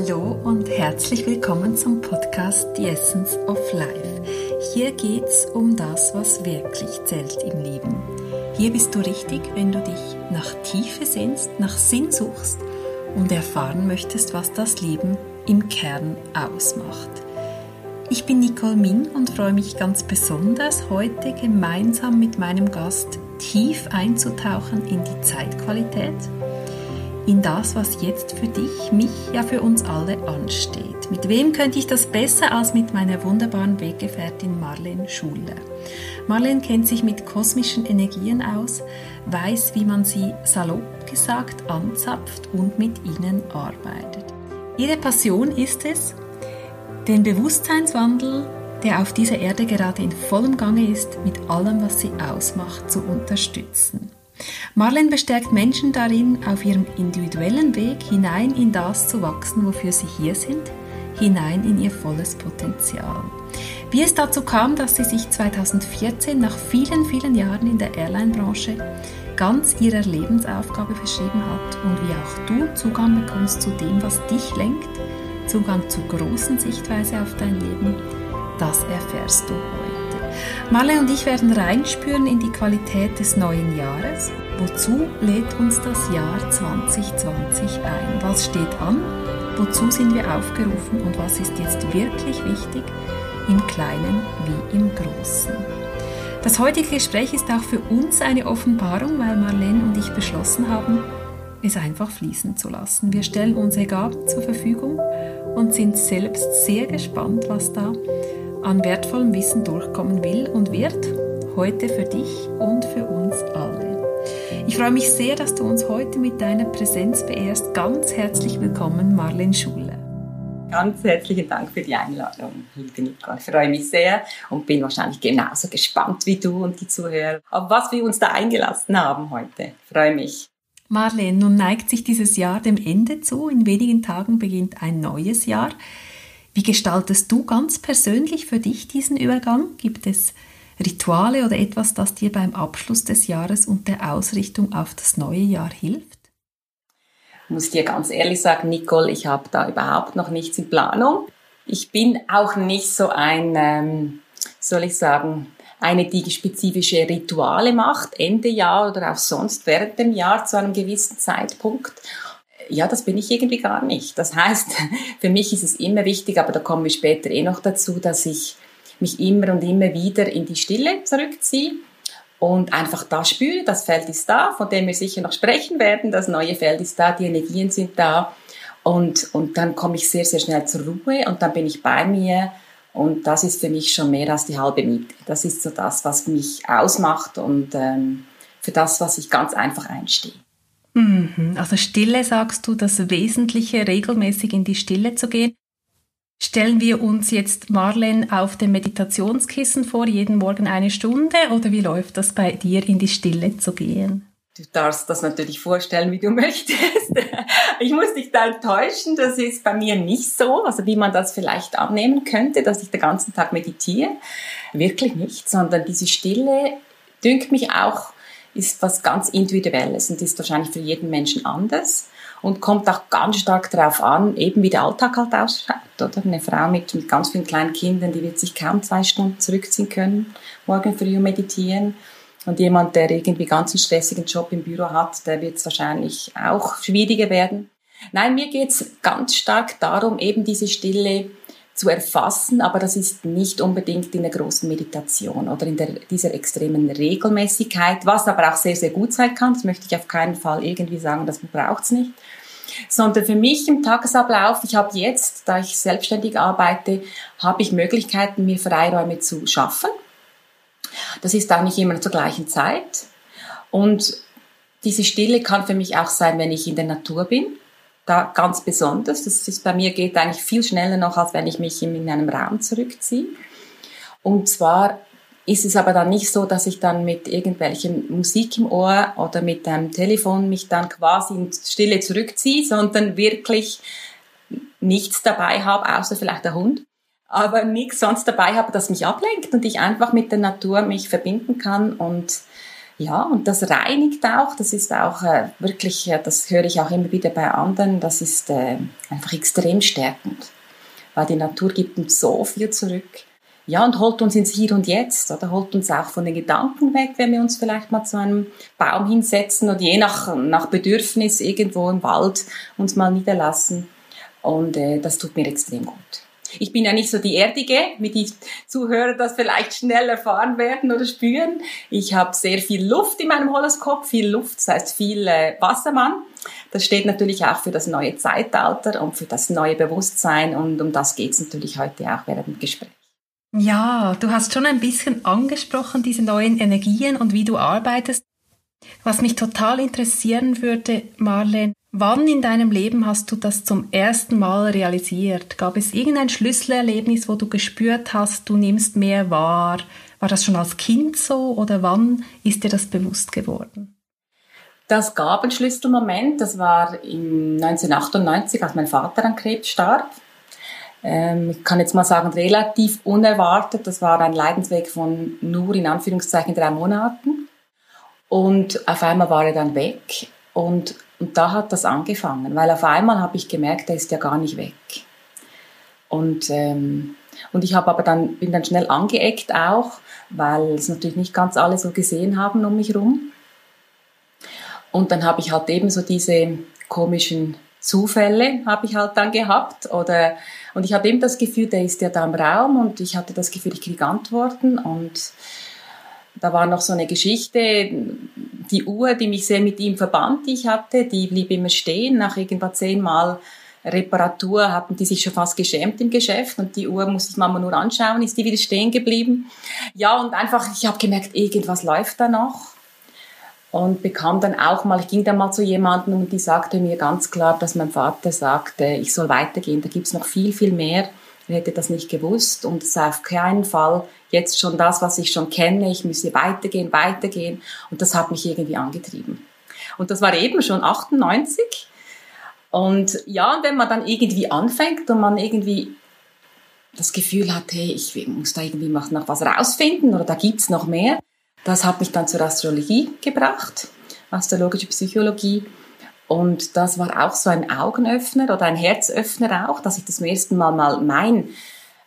Hallo und herzlich willkommen zum Podcast The Essence of Life. Hier geht's um das, was wirklich zählt im Leben. Hier bist du richtig, wenn du dich nach Tiefe sehnst, nach Sinn suchst und erfahren möchtest, was das Leben im Kern ausmacht. Ich bin Nicole Min und freue mich ganz besonders, heute gemeinsam mit meinem Gast tief einzutauchen in die Zeitqualität in das, was jetzt für dich, mich, ja für uns alle ansteht. Mit wem könnte ich das besser als mit meiner wunderbaren Weggefährtin Marlene Schuler? Marlene kennt sich mit kosmischen Energien aus, weiß, wie man sie salopp gesagt anzapft und mit ihnen arbeitet. Ihre Passion ist es, den Bewusstseinswandel, der auf dieser Erde gerade in vollem Gange ist, mit allem, was sie ausmacht, zu unterstützen. Marlene bestärkt Menschen darin, auf ihrem individuellen Weg hinein in das zu wachsen, wofür sie hier sind, hinein in ihr volles Potenzial. Wie es dazu kam, dass sie sich 2014 nach vielen, vielen Jahren in der Airline-Branche ganz ihrer Lebensaufgabe verschrieben hat und wie auch du Zugang bekommst zu dem, was dich lenkt, Zugang zur großen Sichtweise auf dein Leben, das erfährst du heute. Marle und ich werden reinspüren in die Qualität des neuen Jahres. Wozu lädt uns das Jahr 2020 ein? Was steht an? Wozu sind wir aufgerufen und was ist jetzt wirklich wichtig im Kleinen wie im Großen? Das heutige Gespräch ist auch für uns eine Offenbarung, weil Marlene und ich beschlossen haben, es einfach fließen zu lassen. Wir stellen unsere Gaben zur Verfügung und sind selbst sehr gespannt, was da an wertvollem Wissen durchkommen will und wird, heute für dich und für uns alle. Ich freue mich sehr, dass du uns heute mit deiner Präsenz beehrst. Ganz herzlich willkommen, Marlene Schule. Ganz herzlichen Dank für die Einladung, liebe Nicole. Ich freue mich sehr und bin wahrscheinlich genauso gespannt wie du und die Zuhörer, auf was wir uns da eingelassen haben heute. Ich freue mich. Marlene, nun neigt sich dieses Jahr dem Ende zu. In wenigen Tagen beginnt ein neues Jahr. Wie gestaltest du ganz persönlich für dich diesen Übergang? Gibt es Rituale oder etwas, das dir beim Abschluss des Jahres und der Ausrichtung auf das neue Jahr hilft? Ich muss dir ganz ehrlich sagen, Nicole, ich habe da überhaupt noch nichts in Planung. Ich bin auch nicht so ein, ähm, soll ich sagen, eine, die spezifische Rituale macht, Ende Jahr oder auch sonst während dem Jahr zu einem gewissen Zeitpunkt ja, das bin ich irgendwie gar nicht. Das heißt, für mich ist es immer wichtig, aber da kommen wir später eh noch dazu, dass ich mich immer und immer wieder in die Stille zurückziehe und einfach da spüre, das Feld ist da, von dem wir sicher noch sprechen werden, das neue Feld ist da, die Energien sind da und, und dann komme ich sehr, sehr schnell zur Ruhe und dann bin ich bei mir und das ist für mich schon mehr als die halbe Miete. Das ist so das, was mich ausmacht und ähm, für das, was ich ganz einfach einstehe. Mhm. Also Stille sagst du, das Wesentliche, regelmäßig in die Stille zu gehen. Stellen wir uns jetzt Marlen auf dem Meditationskissen vor, jeden Morgen eine Stunde, oder wie läuft das bei dir, in die Stille zu gehen? Du darfst das natürlich vorstellen, wie du möchtest. Ich muss dich da enttäuschen, das ist bei mir nicht so, also wie man das vielleicht annehmen könnte, dass ich den ganzen Tag meditiere. Wirklich nicht, sondern diese Stille dünkt mich auch ist was ganz Individuelles und ist wahrscheinlich für jeden Menschen anders und kommt auch ganz stark darauf an, eben wie der Alltag halt ausschaut, oder? Eine Frau mit, mit ganz vielen kleinen Kindern, die wird sich kaum zwei Stunden zurückziehen können, morgen früh meditieren. Und jemand, der irgendwie ganz einen stressigen Job im Büro hat, der wird es wahrscheinlich auch schwieriger werden. Nein, mir geht's ganz stark darum, eben diese Stille zu erfassen, aber das ist nicht unbedingt in der großen Meditation oder in der, dieser extremen Regelmäßigkeit, was aber auch sehr, sehr gut sein kann. Das möchte ich auf keinen Fall irgendwie sagen, das braucht's nicht. Sondern für mich im Tagesablauf, ich habe jetzt, da ich selbstständig arbeite, habe ich Möglichkeiten, mir Freiräume zu schaffen. Das ist auch nicht immer zur gleichen Zeit. Und diese Stille kann für mich auch sein, wenn ich in der Natur bin da ganz besonders. Das ist bei mir geht eigentlich viel schneller noch, als wenn ich mich in einem Raum zurückziehe. Und zwar ist es aber dann nicht so, dass ich dann mit irgendwelchen Musik im Ohr oder mit einem Telefon mich dann quasi in Stille zurückziehe, sondern wirklich nichts dabei habe, außer vielleicht der Hund, aber nichts sonst dabei habe, das mich ablenkt und ich einfach mit der Natur mich verbinden kann und Ja, und das reinigt auch, das ist auch äh, wirklich, äh, das höre ich auch immer wieder bei anderen, das ist äh, einfach extrem stärkend, weil die Natur gibt uns so viel zurück. Ja, und holt uns ins Hier und Jetzt oder holt uns auch von den Gedanken weg, wenn wir uns vielleicht mal zu einem Baum hinsetzen und je nach, nach Bedürfnis irgendwo im Wald uns mal niederlassen. Und äh, das tut mir extrem gut. Ich bin ja nicht so die Erdige, wie die Zuhörer das vielleicht schnell erfahren werden oder spüren. Ich habe sehr viel Luft in meinem Horoskop, viel Luft, das heißt viel äh, Wassermann. Das steht natürlich auch für das neue Zeitalter und für das neue Bewusstsein und um das geht es natürlich heute auch während dem Gespräch. Ja, du hast schon ein bisschen angesprochen, diese neuen Energien und wie du arbeitest. Was mich total interessieren würde, Marlene, wann in deinem Leben hast du das zum ersten Mal realisiert? Gab es irgendein Schlüsselerlebnis, wo du gespürt hast, du nimmst mehr wahr? War das schon als Kind so oder wann ist dir das bewusst geworden? Das gab einen Schlüsselmoment, das war im 1998, als mein Vater an Krebs starb ähm, ich kann jetzt mal sagen, relativ unerwartet. Das war ein Leidensweg von nur in Anführungszeichen drei Monaten. Und auf einmal war er dann weg. Und, und da hat das angefangen, weil auf einmal habe ich gemerkt, er ist ja gar nicht weg. Und, ähm, und ich habe aber dann, bin dann schnell angeeckt auch, weil es natürlich nicht ganz alle so gesehen haben um mich herum. Und dann habe ich halt eben so diese komischen Zufälle habe ich halt dann gehabt oder und ich habe eben das Gefühl, der ist ja da im Raum und ich hatte das Gefühl, ich kriege Antworten und da war noch so eine Geschichte, die Uhr, die mich sehr mit ihm verband, die ich hatte, die blieb immer stehen. Nach irgendwann zehnmal Reparatur hatten die sich schon fast geschämt im Geschäft und die Uhr muss ich Mama nur anschauen, ist die wieder stehen geblieben. Ja, und einfach, ich habe gemerkt, irgendwas läuft da noch und bekam dann auch mal, ich ging dann mal zu jemandem und die sagte mir ganz klar, dass mein Vater sagte, ich soll weitergehen, da gibt's noch viel, viel mehr. Hätte das nicht gewusst und es sei auf keinen Fall jetzt schon das, was ich schon kenne, ich müsse weitergehen, weitergehen und das hat mich irgendwie angetrieben. Und das war eben schon 98 und ja, und wenn man dann irgendwie anfängt und man irgendwie das Gefühl hat, hey, ich muss da irgendwie noch was rausfinden oder da gibt's noch mehr, das hat mich dann zur Astrologie gebracht, astrologische Psychologie. Und das war auch so ein Augenöffner oder ein Herzöffner auch, dass ich das zum ersten Mal mal mein,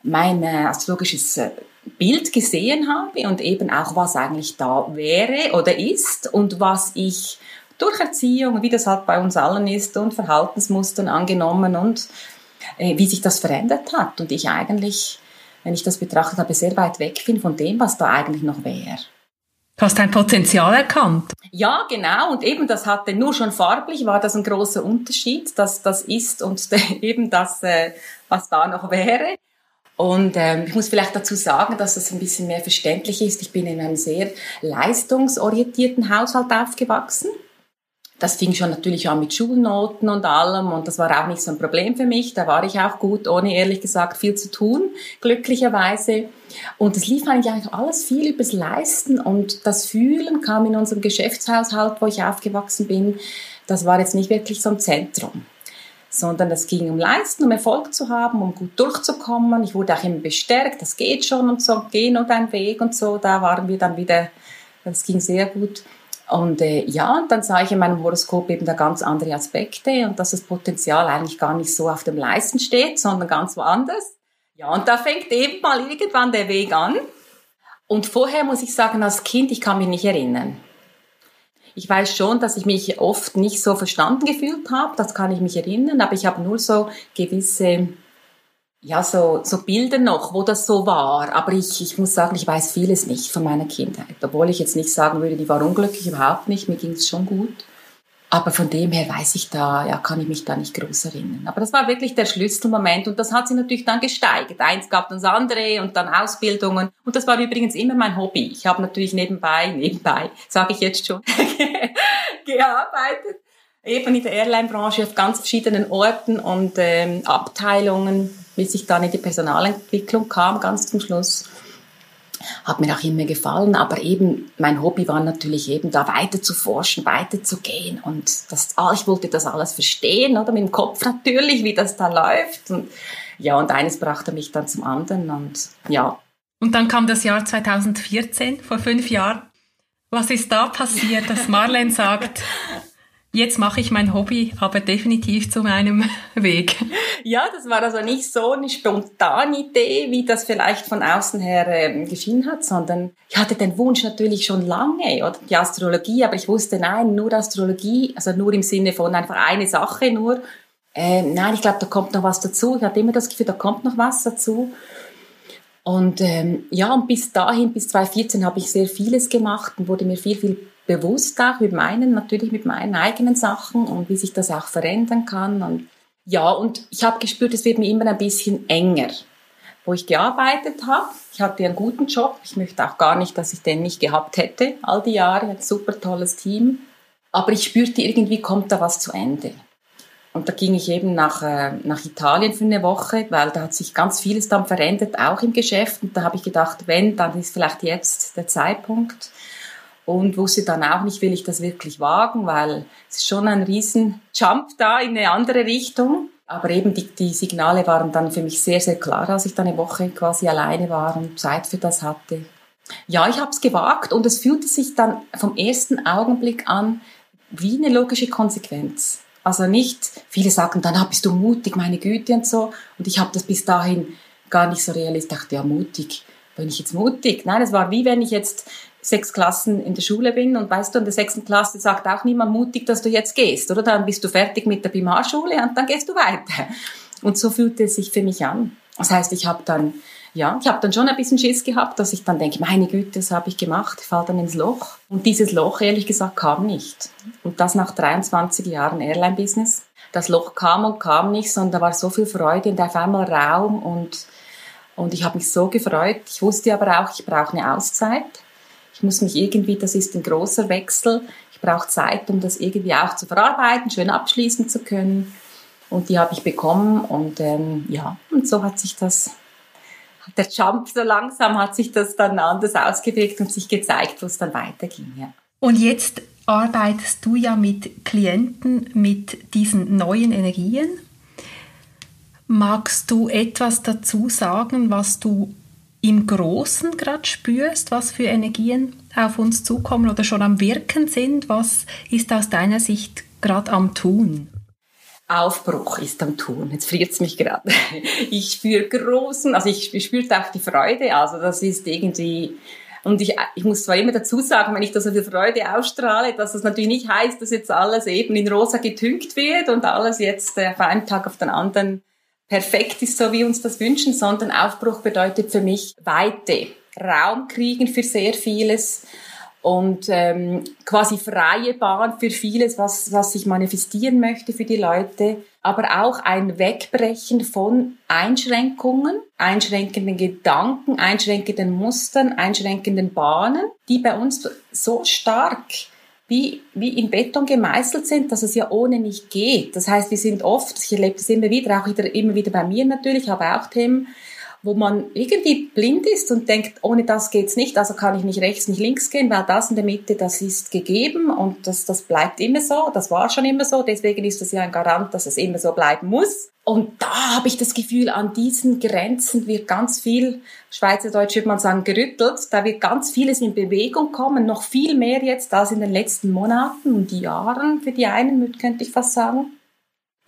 mein äh, astrologisches äh, Bild gesehen habe und eben auch, was eigentlich da wäre oder ist und was ich durch Erziehung, wie das halt bei uns allen ist, und Verhaltensmustern angenommen und äh, wie sich das verändert hat. Und ich eigentlich, wenn ich das betrachtet habe, sehr weit weg bin von dem, was da eigentlich noch wäre. Hast dein Potenzial erkannt. Ja, genau. Und eben das hatte nur schon farblich war das ein großer Unterschied, dass das ist und eben das, äh, was da noch wäre. Und ähm, ich muss vielleicht dazu sagen, dass das ein bisschen mehr verständlich ist. Ich bin in einem sehr leistungsorientierten Haushalt aufgewachsen das fing schon natürlich an mit Schulnoten und allem und das war auch nicht so ein Problem für mich. Da war ich auch gut, ohne ehrlich gesagt viel zu tun, glücklicherweise. Und es lief eigentlich alles viel übers Leisten und das Fühlen kam in unserem Geschäftshaushalt, wo ich aufgewachsen bin. Das war jetzt nicht wirklich so ein Zentrum sondern es ging um Leisten, um Erfolg zu haben, um gut durchzukommen. Ich wurde auch immer bestärkt, das geht schon und so, geh nur deinen Weg und so. Da waren wir dann wieder, das ging sehr gut. Und äh, ja, dann sah ich in meinem Horoskop eben da ganz andere Aspekte und dass das Potenzial eigentlich gar nicht so auf dem Leisten steht, sondern ganz woanders. Ja, und da fängt eben mal irgendwann der Weg an. Und vorher muss ich sagen, als Kind, ich kann mich nicht erinnern. Ich weiß schon, dass ich mich oft nicht so verstanden gefühlt habe, das kann ich mich erinnern, aber ich habe nur so gewisse ja, so, so Bilder noch, wo das so war. Aber ich, ich muss sagen, ich weiß vieles nicht von meiner Kindheit. Obwohl ich jetzt nicht sagen würde, die war unglücklich, überhaupt nicht. Mir ging es schon gut. Aber von dem her weiß ich da, ja, kann ich mich da nicht groß erinnern. Aber das war wirklich der Schlüsselmoment und das hat sich natürlich dann gesteigert. Eins gab das andere und dann Ausbildungen. Und das war übrigens immer mein Hobby. Ich habe natürlich nebenbei, nebenbei, sage ich jetzt schon, gearbeitet. Eben in der Airline-Branche auf ganz verschiedenen Orten und ähm, Abteilungen bis ich dann in die Personalentwicklung kam, ganz zum Schluss. Hat mir auch immer gefallen, aber eben mein Hobby war natürlich eben da weiter zu forschen, weiter zu gehen und das, ah, ich wollte das alles verstehen, oder mit dem Kopf natürlich, wie das da läuft und ja, und eines brachte mich dann zum anderen und ja. Und dann kam das Jahr 2014, vor fünf Jahren. Was ist da passiert, dass Marlene sagt, jetzt mache ich mein Hobby, aber definitiv zu meinem Weg? Ja, das war also nicht so eine spontane Idee, wie das vielleicht von außen her äh, geschienen hat, sondern ich hatte den Wunsch natürlich schon lange, oder die Astrologie, aber ich wusste, nein, nur Astrologie, also nur im Sinne von einfach eine Sache nur. Äh, nein, ich glaube, da kommt noch was dazu. Ich hatte immer das Gefühl, da kommt noch was dazu. Und ähm, ja, und bis dahin, bis 2014, habe ich sehr vieles gemacht und wurde mir viel, viel bewusst auch mit meinen, natürlich mit meinen eigenen Sachen und wie sich das auch verändern kann. Und ja, und ich habe gespürt, es wird mir immer ein bisschen enger, wo ich gearbeitet habe. Ich hatte einen guten Job. Ich möchte auch gar nicht, dass ich den nicht gehabt hätte, all die Jahre. Ein super tolles Team. Aber ich spürte irgendwie, kommt da was zu Ende. Und da ging ich eben nach, äh, nach Italien für eine Woche, weil da hat sich ganz vieles dann verändert, auch im Geschäft. Und da habe ich gedacht, wenn, dann ist vielleicht jetzt der Zeitpunkt. Und wusste dann auch nicht, will ich das wirklich wagen, weil es ist schon ein riesen Jump da in eine andere Richtung. Aber eben die, die Signale waren dann für mich sehr, sehr klar, als ich dann eine Woche quasi alleine war und Zeit für das hatte. Ja, ich habe es gewagt und es fühlte sich dann vom ersten Augenblick an wie eine logische Konsequenz. Also nicht, viele sagen dann, ah, bist du mutig, meine Güte und so. Und ich habe das bis dahin gar nicht so realisiert. Ich dachte, ja, mutig. Bin ich jetzt mutig? Nein, es war wie wenn ich jetzt sechs Klassen in der Schule bin und weißt du, in der sechsten Klasse sagt auch niemand mutig, dass du jetzt gehst, oder? Dann bist du fertig mit der Primarschule und dann gehst du weiter. Und so fühlte es sich für mich an. Das heißt, ich habe dann ja, ich habe dann schon ein bisschen Schiss gehabt, dass ich dann denke, meine Güte, das habe ich gemacht, ich falle dann ins Loch. Und dieses Loch, ehrlich gesagt, kam nicht. Und das nach 23 Jahren Airline-Business. Das Loch kam und kam nicht, sondern da war so viel Freude und auf einmal Raum und, und ich habe mich so gefreut. Ich wusste aber auch, ich brauche eine Auszeit. Ich muss mich irgendwie, das ist ein großer Wechsel. Ich brauche Zeit, um das irgendwie auch zu verarbeiten, schön abschließen zu können. Und die habe ich bekommen und ähm, ja, und so hat sich das der Jump so langsam hat sich das dann anders ausgewirkt und sich gezeigt, wo es dann weiterging. Ja. Und jetzt arbeitest du ja mit Klienten mit diesen neuen Energien. Magst du etwas dazu sagen, was du im Großen gerade spürst, was für Energien auf uns zukommen oder schon am Wirken sind? Was ist aus deiner Sicht gerade am Tun? Aufbruch ist am Tun. Jetzt friert es mich gerade. Ich spüre großen, also ich spüre auch die Freude. Also das ist irgendwie, und ich, ich muss zwar immer dazu sagen, wenn ich da so viel Freude ausstrahle, dass das natürlich nicht heißt, dass jetzt alles eben in rosa getünkt wird und alles jetzt äh, von einem Tag auf den anderen perfekt ist, so wie uns das wünschen, sondern Aufbruch bedeutet für mich Weite, Raum kriegen für sehr vieles und ähm, quasi freie Bahn für vieles, was, was sich manifestieren möchte für die Leute, aber auch ein Wegbrechen von Einschränkungen, einschränkenden Gedanken, einschränkenden Mustern, einschränkenden Bahnen, die bei uns so stark wie, wie in Beton gemeißelt sind, dass es ja ohne nicht geht. Das heißt, wir sind oft, ich erlebe das immer wieder, auch wieder, immer wieder bei mir natürlich, ich habe auch Themen, wo man irgendwie blind ist und denkt, ohne das geht's nicht, also kann ich nicht rechts, nicht links gehen, weil das in der Mitte, das ist gegeben und das, das bleibt immer so, das war schon immer so, deswegen ist das ja ein Garant, dass es immer so bleiben muss. Und da habe ich das Gefühl, an diesen Grenzen wird ganz viel, Schweizerdeutsch würde man sagen, gerüttelt, da wird ganz vieles in Bewegung kommen, noch viel mehr jetzt als in den letzten Monaten und Jahren für die einen, könnte ich fast sagen.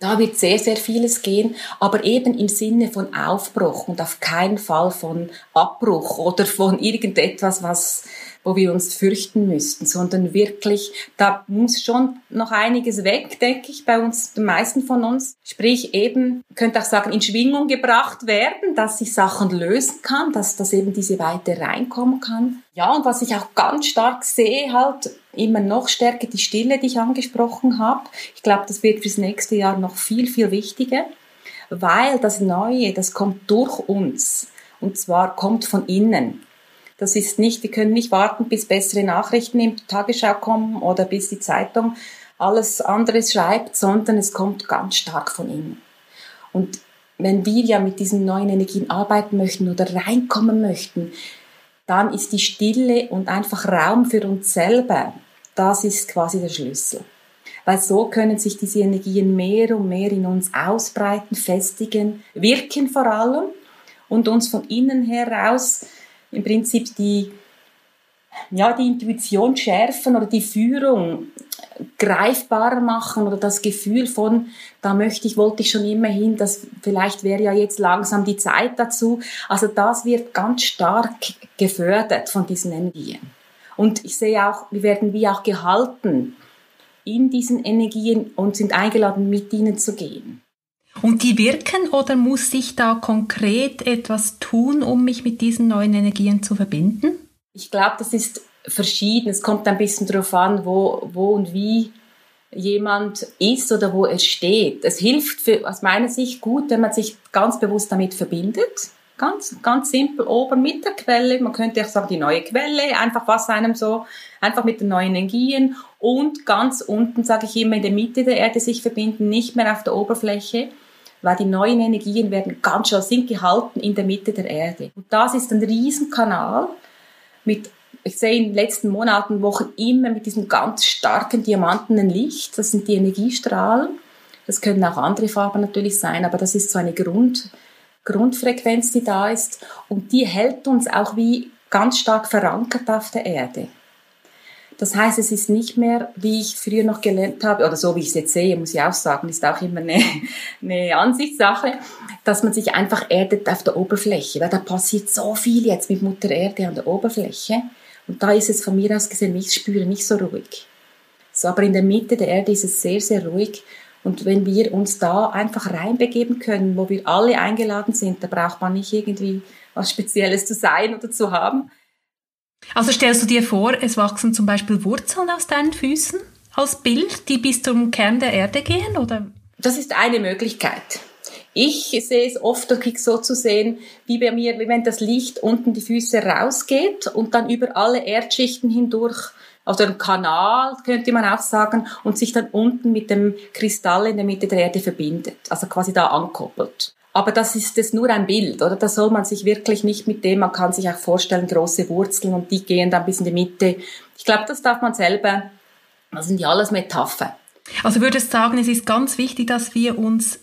Da wird sehr, sehr vieles gehen, aber eben im Sinne von Aufbruch und auf keinen Fall von Abbruch oder von irgendetwas, was wo wir uns fürchten müssten, sondern wirklich, da muss schon noch einiges weg, denke ich, bei uns, den meisten von uns. Sprich eben, könnte auch sagen, in Schwingung gebracht werden, dass sich Sachen lösen kann, dass, dass eben diese Weite reinkommen kann. Ja, und was ich auch ganz stark sehe, halt immer noch stärker die Stille, die ich angesprochen habe. Ich glaube, das wird fürs nächste Jahr noch viel, viel wichtiger, weil das Neue, das kommt durch uns. Und zwar kommt von innen. Das ist nicht, wir können nicht warten, bis bessere Nachrichten die Tagesschau kommen oder bis die Zeitung alles anderes schreibt, sondern es kommt ganz stark von innen. Und wenn wir ja mit diesen neuen Energien arbeiten möchten oder reinkommen möchten, dann ist die Stille und einfach Raum für uns selber, das ist quasi der Schlüssel. Weil so können sich diese Energien mehr und mehr in uns ausbreiten, festigen, wirken vor allem und uns von innen heraus im Prinzip die, ja, die Intuition schärfen oder die Führung greifbarer machen oder das Gefühl von, da möchte ich, wollte ich schon immer hin, das vielleicht wäre ja jetzt langsam die Zeit dazu. Also das wird ganz stark gefördert von diesen Energien. Und ich sehe auch, wir werden wie auch gehalten in diesen Energien und sind eingeladen, mit ihnen zu gehen. Und die wirken oder muss ich da konkret etwas tun, um mich mit diesen neuen Energien zu verbinden? Ich glaube, das ist verschieden. Es kommt ein bisschen darauf an, wo, wo und wie jemand ist oder wo er steht. Es hilft für, aus meiner Sicht gut, wenn man sich ganz bewusst damit verbindet. Ganz, ganz simpel oben mit der Quelle. Man könnte auch sagen, die neue Quelle, einfach was einem so, einfach mit den neuen Energien und ganz unten, sage ich immer, in der Mitte der Erde sich verbinden, nicht mehr auf der Oberfläche, weil die neuen Energien werden ganz schön, sind gehalten in der Mitte der Erde. Und das ist ein Riesenkanal mit ich sehe in den letzten Monaten, Wochen immer mit diesem ganz starken diamantenen Licht. Das sind die Energiestrahlen. Das können auch andere Farben natürlich sein, aber das ist so eine Grund, Grundfrequenz, die da ist. Und die hält uns auch wie ganz stark verankert auf der Erde. Das heißt, es ist nicht mehr, wie ich früher noch gelernt habe, oder so wie ich es jetzt sehe, muss ich auch sagen, ist auch immer eine, eine Ansichtssache, dass man sich einfach erdet auf der Oberfläche, weil da passiert so viel jetzt mit Mutter Erde an der Oberfläche. Und da ist es von mir aus gesehen, ich spüre nicht so ruhig. So, aber in der Mitte der Erde ist es sehr, sehr ruhig. Und wenn wir uns da einfach reinbegeben können, wo wir alle eingeladen sind, da braucht man nicht irgendwie was Spezielles zu sein oder zu haben. Also stellst du dir vor, es wachsen zum Beispiel Wurzeln aus deinen Füßen als Bild, die bis zum Kern der Erde gehen, oder? Das ist eine Möglichkeit. Ich sehe es oft, so zu sehen, wie bei mir, wie wenn das Licht unten die Füße rausgeht und dann über alle Erdschichten hindurch, also ein Kanal, könnte man auch sagen, und sich dann unten mit dem Kristall in der Mitte der Erde verbindet, also quasi da ankoppelt. Aber das ist das nur ein Bild, oder? Da soll man sich wirklich nicht mit dem, man kann sich auch vorstellen, große Wurzeln und die gehen dann bis in die Mitte. Ich glaube, das darf man selber, das sind ja alles Metaphern. Also würdest sagen, es ist ganz wichtig, dass wir uns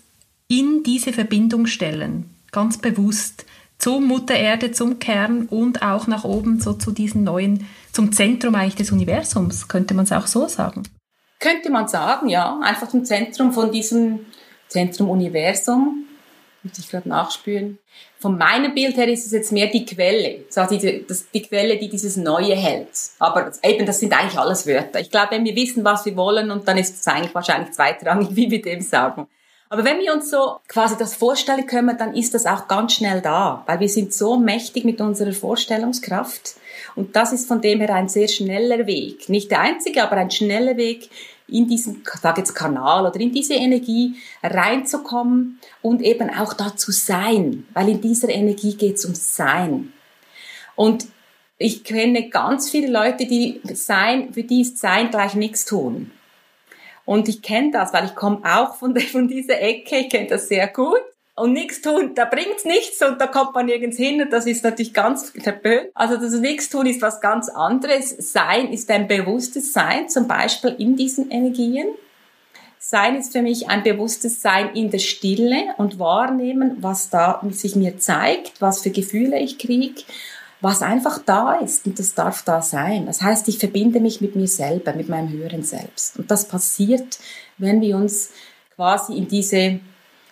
in diese Verbindung stellen, ganz bewusst zur Mutter Erde, zum Kern und auch nach oben so zu diesen neuen, zum Zentrum eigentlich des Universums, könnte man es auch so sagen? Könnte man sagen, ja, einfach zum Zentrum von diesem Zentrum Universum. Muss ich gerade nachspüren. Von meinem Bild her ist es jetzt mehr die Quelle, so die, das, die Quelle, die dieses Neue hält. Aber eben, das sind eigentlich alles Wörter. Ich glaube, wenn wir wissen, was wir wollen, und dann ist es eigentlich wahrscheinlich zweitrangig, wie wir dem sagen. Aber wenn wir uns so quasi das vorstellen können, dann ist das auch ganz schnell da, weil wir sind so mächtig mit unserer Vorstellungskraft. Und das ist von dem her ein sehr schneller Weg. Nicht der einzige, aber ein schneller Weg, in diesen, sag jetzt Kanal oder in diese Energie reinzukommen und eben auch da zu sein, weil in dieser Energie geht es um Sein. Und ich kenne ganz viele Leute, die sein, für die ist Sein gleich nichts tun. Und ich kenne das, weil ich komme auch von, von dieser Ecke, ich kenne das sehr gut. Und nichts tun, da bringt's nichts und da kommt man nirgends hin und das ist natürlich ganz verböhnt. Also das nichts tun ist was ganz anderes. Sein ist ein bewusstes Sein, zum Beispiel in diesen Energien. Sein ist für mich ein bewusstes Sein in der Stille und wahrnehmen, was da sich mir zeigt, was für Gefühle ich kriege was einfach da ist und das darf da sein. Das heißt, ich verbinde mich mit mir selber, mit meinem höheren Selbst. Und das passiert, wenn wir uns quasi in diese,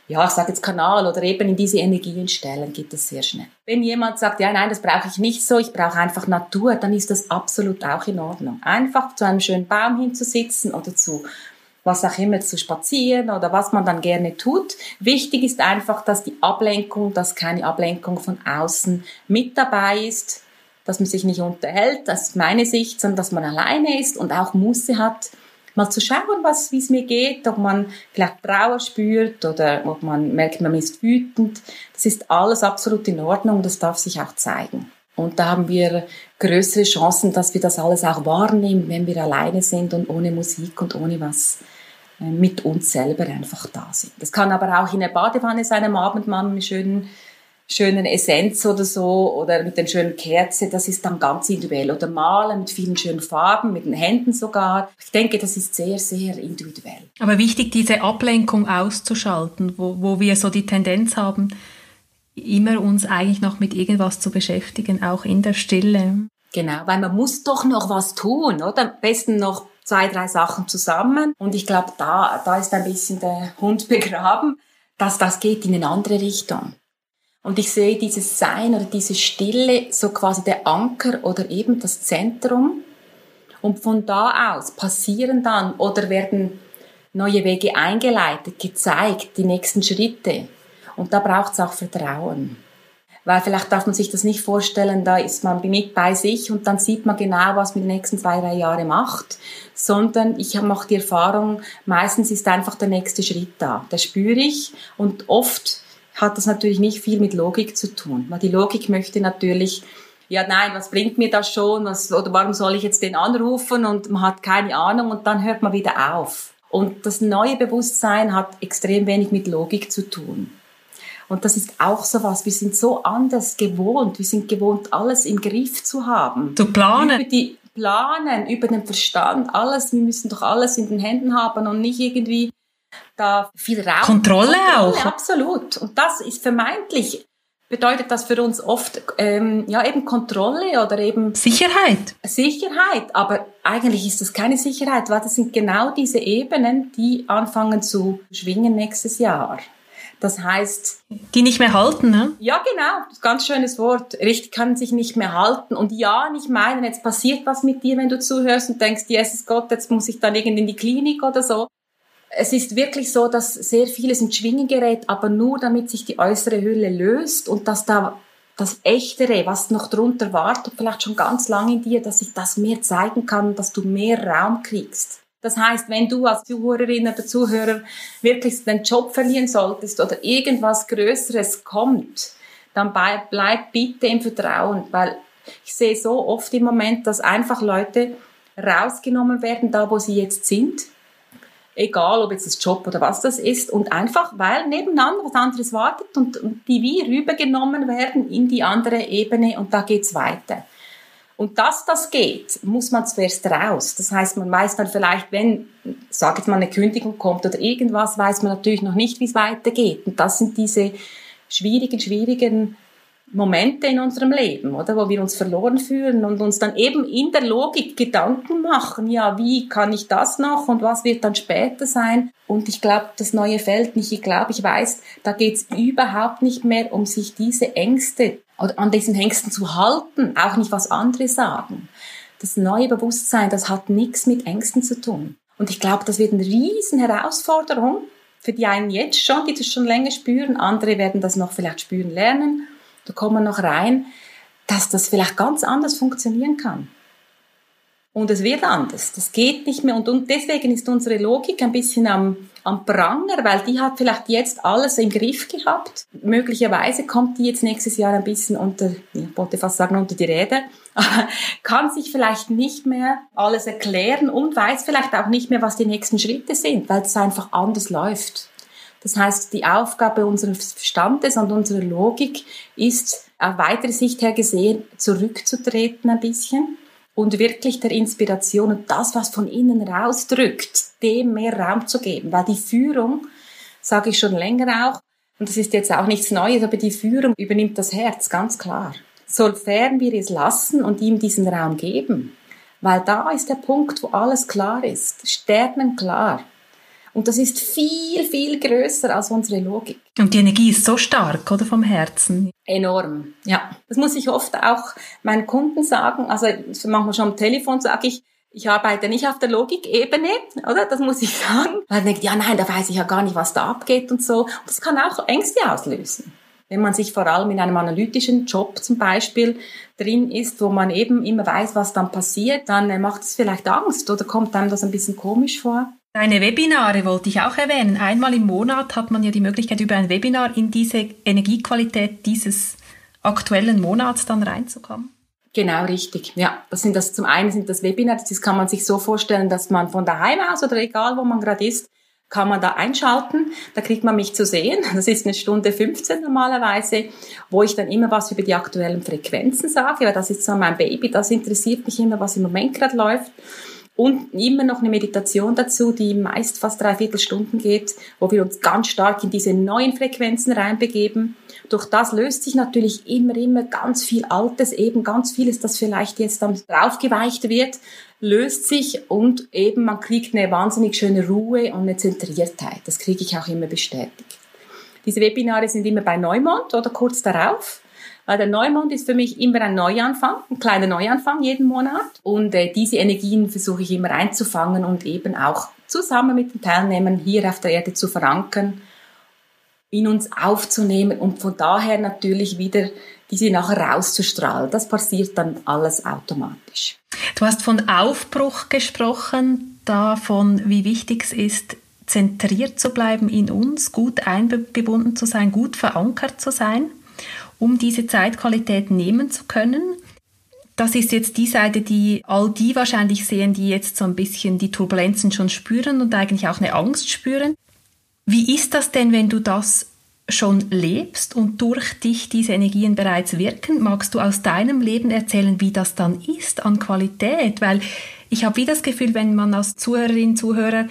ja, ich sage jetzt Kanal oder eben in diese Energien stellen, geht das sehr schnell. Wenn jemand sagt, ja, nein, das brauche ich nicht so, ich brauche einfach Natur, dann ist das absolut auch in Ordnung. Einfach zu einem schönen Baum hinzusitzen oder zu was auch immer zu spazieren oder was man dann gerne tut. Wichtig ist einfach, dass die Ablenkung, dass keine Ablenkung von außen mit dabei ist, dass man sich nicht unterhält, das ist meine Sicht, sondern dass man alleine ist und auch Muße hat, mal zu schauen, was, wie es mir geht, ob man vielleicht Trauer spürt oder ob man merkt, man ist wütend. Das ist alles absolut in Ordnung, das darf sich auch zeigen. Und da haben wir größere Chancen, dass wir das alles auch wahrnehmen, wenn wir alleine sind und ohne Musik und ohne was äh, mit uns selber einfach da sind. Das kann aber auch in der Badewanne sein am Abend mal mit schönen schönen Essenz oder so oder mit den schönen Kerzen, das ist dann ganz individuell. Oder malen mit vielen schönen Farben, mit den Händen sogar. Ich denke, das ist sehr, sehr individuell. Aber wichtig, diese Ablenkung auszuschalten, wo, wo wir so die Tendenz haben, immer uns eigentlich noch mit irgendwas zu beschäftigen, auch in der Stille. Genau, weil man muss doch noch was tun, oder? Am besten noch zwei, drei Sachen zusammen. Und ich glaube, da, da ist ein bisschen der Hund begraben, dass das geht in eine andere Richtung. Und ich sehe dieses Sein oder diese Stille so quasi der Anker oder eben das Zentrum. Und von da aus passieren dann oder werden neue Wege eingeleitet, gezeigt, die nächsten Schritte. Und da braucht es auch Vertrauen. Weil vielleicht darf man sich das nicht vorstellen, da ist man mit bei sich und dann sieht man genau, was man die nächsten zwei, drei Jahre macht, sondern ich mache die Erfahrung, meistens ist einfach der nächste Schritt da. Das spüre ich und oft hat das natürlich nicht viel mit Logik zu tun, weil die Logik möchte natürlich ja, nein, was bringt mir das schon? Was, oder warum soll ich jetzt den anrufen? Und man hat keine Ahnung und dann hört man wieder auf. Und das neue Bewusstsein hat extrem wenig mit Logik zu tun. Und das ist auch so was. Wir sind so anders gewohnt. Wir sind gewohnt, alles im Griff zu haben. Zu planen. Über die Planen, über den Verstand, alles. Wir müssen doch alles in den Händen haben und nicht irgendwie da viel Raum. Kontrolle, Kontrolle auch. Absolut. Und das ist vermeintlich bedeutet das für uns oft ähm, ja eben Kontrolle oder eben Sicherheit. Sicherheit, aber eigentlich ist das keine Sicherheit, weil das sind genau diese Ebenen, die anfangen zu schwingen nächstes Jahr. Das heißt, die nicht mehr halten, ne? Ja, genau, ganz schönes Wort. Richtig kann sich nicht mehr halten und ja, nicht meinen, jetzt passiert was mit dir, wenn du zuhörst und denkst, Jesus Gott, jetzt muss ich dann irgendwie in die Klinik oder so. Es ist wirklich so, dass sehr vieles in Schwingen gerät, aber nur damit sich die äußere Hülle löst und dass da das Echtere, was noch drunter wartet, vielleicht schon ganz lange in dir, dass sich das mehr zeigen kann, dass du mehr Raum kriegst. Das heißt, wenn du als Zuhörerin oder Zuhörer wirklich den Job verlieren solltest oder irgendwas Größeres kommt, dann bleib bitte im Vertrauen, weil ich sehe so oft im Moment, dass einfach Leute rausgenommen werden, da wo sie jetzt sind, egal ob jetzt das Job oder was das ist, und einfach, weil nebeneinander was anderes wartet und, und die wie rübergenommen werden in die andere Ebene und da geht's weiter. Und dass das geht, muss man zuerst raus. Das heißt, man weiß dann vielleicht, wenn, sag jetzt mal, eine Kündigung kommt oder irgendwas, weiß man natürlich noch nicht, wie es weitergeht. Und das sind diese schwierigen, schwierigen Momente in unserem Leben, oder, wo wir uns verloren fühlen und uns dann eben in der Logik Gedanken machen, ja, wie kann ich das noch und was wird dann später sein? Und ich glaube, das neue Feld nicht, ich glaube, ich weiß, da geht es überhaupt nicht mehr um sich diese Ängste oder an diesen Ängsten zu halten, auch nicht was andere sagen. Das neue Bewusstsein, das hat nichts mit Ängsten zu tun. Und ich glaube, das wird eine riesen Herausforderung für die einen jetzt schon, die das schon länger spüren, andere werden das noch vielleicht spüren lernen, da kommen noch rein, dass das vielleicht ganz anders funktionieren kann. Und es wird anders. Das geht nicht mehr. Und, deswegen ist unsere Logik ein bisschen am, am Pranger, weil die hat vielleicht jetzt alles im Griff gehabt. Möglicherweise kommt die jetzt nächstes Jahr ein bisschen unter, ich wollte fast sagen unter die Rede, kann sich vielleicht nicht mehr alles erklären und weiß vielleicht auch nicht mehr, was die nächsten Schritte sind, weil es einfach anders läuft. Das heißt, die Aufgabe unseres Verstandes und unserer Logik ist, auf weitere Sicht her gesehen, zurückzutreten ein bisschen und wirklich der Inspiration und das, was von innen rausdrückt, dem mehr Raum zu geben. Weil die Führung, sage ich schon länger auch, und das ist jetzt auch nichts Neues, aber die Führung übernimmt das Herz, ganz klar. Sofern wir es lassen und ihm diesen Raum geben. Weil da ist der Punkt, wo alles klar ist, sternenklar. Und das ist viel, viel größer als unsere Logik. Und die Energie ist so stark, oder vom Herzen? Enorm, ja. Das muss ich oft auch meinen Kunden sagen. Also manchmal schon am Telefon sage ich, ich arbeite nicht auf der Logikebene, oder? Das muss ich sagen. Weil man denkt, ja nein, da weiß ich ja gar nicht, was da abgeht und so. Und das kann auch Ängste auslösen. Wenn man sich vor allem in einem analytischen Job zum Beispiel drin ist, wo man eben immer weiß, was dann passiert, dann macht es vielleicht Angst oder kommt einem das ein bisschen komisch vor. Deine Webinare wollte ich auch erwähnen. Einmal im Monat hat man ja die Möglichkeit, über ein Webinar in diese Energiequalität dieses aktuellen Monats dann reinzukommen. Genau, richtig. Ja, das sind das, zum einen sind das Webinars, das kann man sich so vorstellen, dass man von daheim aus oder egal wo man gerade ist, kann man da einschalten, da kriegt man mich zu sehen. Das ist eine Stunde 15 normalerweise, wo ich dann immer was über die aktuellen Frequenzen sage, weil das ist so mein Baby, das interessiert mich immer, was im Moment gerade läuft. Und immer noch eine Meditation dazu, die meist fast dreiviertel Stunden geht, wo wir uns ganz stark in diese neuen Frequenzen reinbegeben. Durch das löst sich natürlich immer, immer ganz viel Altes, eben ganz vieles, das vielleicht jetzt dann draufgeweicht wird, löst sich und eben man kriegt eine wahnsinnig schöne Ruhe und eine Zentriertheit. Das kriege ich auch immer bestätigt. Diese Webinare sind immer bei Neumond oder kurz darauf. Weil der Neumond ist für mich immer ein Neuanfang, ein kleiner Neuanfang jeden Monat. Und äh, diese Energien versuche ich immer einzufangen und eben auch zusammen mit den Teilnehmern hier auf der Erde zu verankern, in uns aufzunehmen und von daher natürlich wieder diese nachher rauszustrahlen. Das passiert dann alles automatisch. Du hast von Aufbruch gesprochen, davon, wie wichtig es ist, zentriert zu bleiben in uns, gut eingebunden zu sein, gut verankert zu sein um diese Zeitqualität nehmen zu können. Das ist jetzt die Seite, die all die wahrscheinlich sehen, die jetzt so ein bisschen die Turbulenzen schon spüren und eigentlich auch eine Angst spüren. Wie ist das denn, wenn du das schon lebst und durch dich diese Energien bereits wirken? Magst du aus deinem Leben erzählen, wie das dann ist an Qualität? Weil ich habe wie das Gefühl, wenn man als Zuhörerin, Zuhörer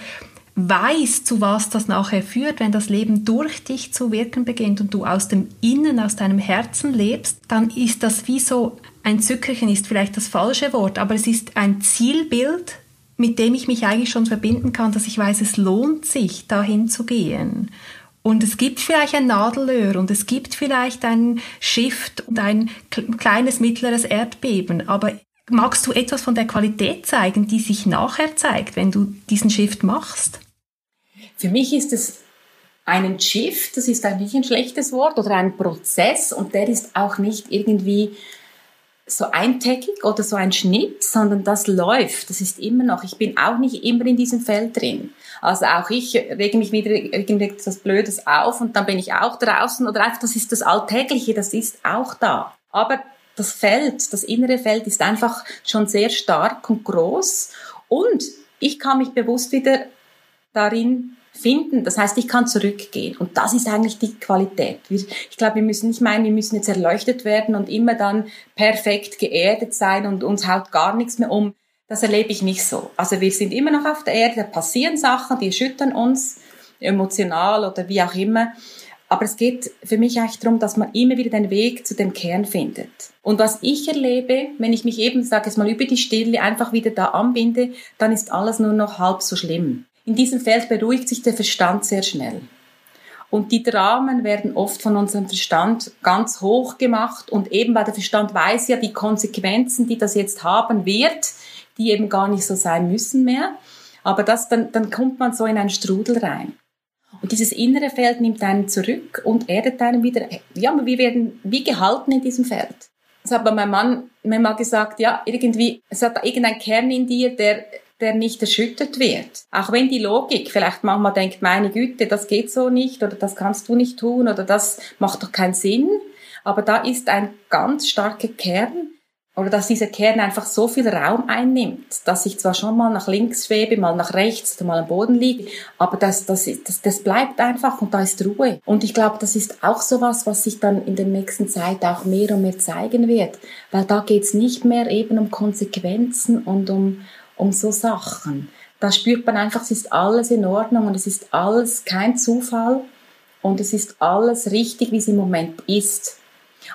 weiß, zu was das nachher führt, wenn das Leben durch dich zu wirken beginnt und du aus dem Innen, aus deinem Herzen lebst, dann ist das wie so ein Zückerchen, ist vielleicht das falsche Wort, aber es ist ein Zielbild, mit dem ich mich eigentlich schon verbinden kann, dass ich weiß, es lohnt sich, dahin zu gehen. Und es gibt vielleicht ein Nadelöhr und es gibt vielleicht ein Shift und ein kleines, mittleres Erdbeben, aber magst du etwas von der Qualität zeigen, die sich nachher zeigt, wenn du diesen Shift machst? Für mich ist es einen Shift, das ist eigentlich ein schlechtes Wort, oder ein Prozess und der ist auch nicht irgendwie so eintägig oder so ein Schnitt, sondern das läuft. Das ist immer noch. Ich bin auch nicht immer in diesem Feld drin. Also auch ich rege mich wieder irgendetwas Blödes auf und dann bin ich auch draußen oder einfach, das ist das Alltägliche, das ist auch da. Aber das Feld, das innere Feld ist einfach schon sehr stark und groß und ich kann mich bewusst wieder darin finden. Das heißt, ich kann zurückgehen. Und das ist eigentlich die Qualität. Ich glaube, wir müssen nicht meinen, wir müssen jetzt erleuchtet werden und immer dann perfekt geerdet sein und uns haut gar nichts mehr um. Das erlebe ich nicht so. Also wir sind immer noch auf der Erde, da passieren Sachen, die erschüttern uns, emotional oder wie auch immer. Aber es geht für mich eigentlich darum, dass man immer wieder den Weg zu dem Kern findet. Und was ich erlebe, wenn ich mich eben, sage es mal, über die Stille einfach wieder da anbinde, dann ist alles nur noch halb so schlimm. In diesem Feld beruhigt sich der Verstand sehr schnell. Und die Dramen werden oft von unserem Verstand ganz hoch gemacht und eben weil der Verstand weiß ja die Konsequenzen, die das jetzt haben wird, die eben gar nicht so sein müssen mehr. Aber das, dann, dann kommt man so in einen Strudel rein. Und dieses innere Feld nimmt einen zurück und erdet einen wieder. Ja, wir werden wie gehalten in diesem Feld. Das hat mein Mann mir mal gesagt, ja, irgendwie, es hat irgendein Kern in dir, der der nicht erschüttert wird. Auch wenn die Logik vielleicht manchmal denkt, meine Güte, das geht so nicht oder das kannst du nicht tun oder das macht doch keinen Sinn. Aber da ist ein ganz starker Kern, oder dass dieser Kern einfach so viel Raum einnimmt, dass ich zwar schon mal nach links schwebe, mal nach rechts oder mal am Boden liege, aber das, das, das, das bleibt einfach und da ist Ruhe. Und ich glaube, das ist auch sowas, was sich dann in der nächsten Zeit auch mehr und mehr zeigen wird, weil da geht's nicht mehr eben um Konsequenzen und um, um so Sachen. Da spürt man einfach, es ist alles in Ordnung und es ist alles kein Zufall und es ist alles richtig, wie es im Moment ist.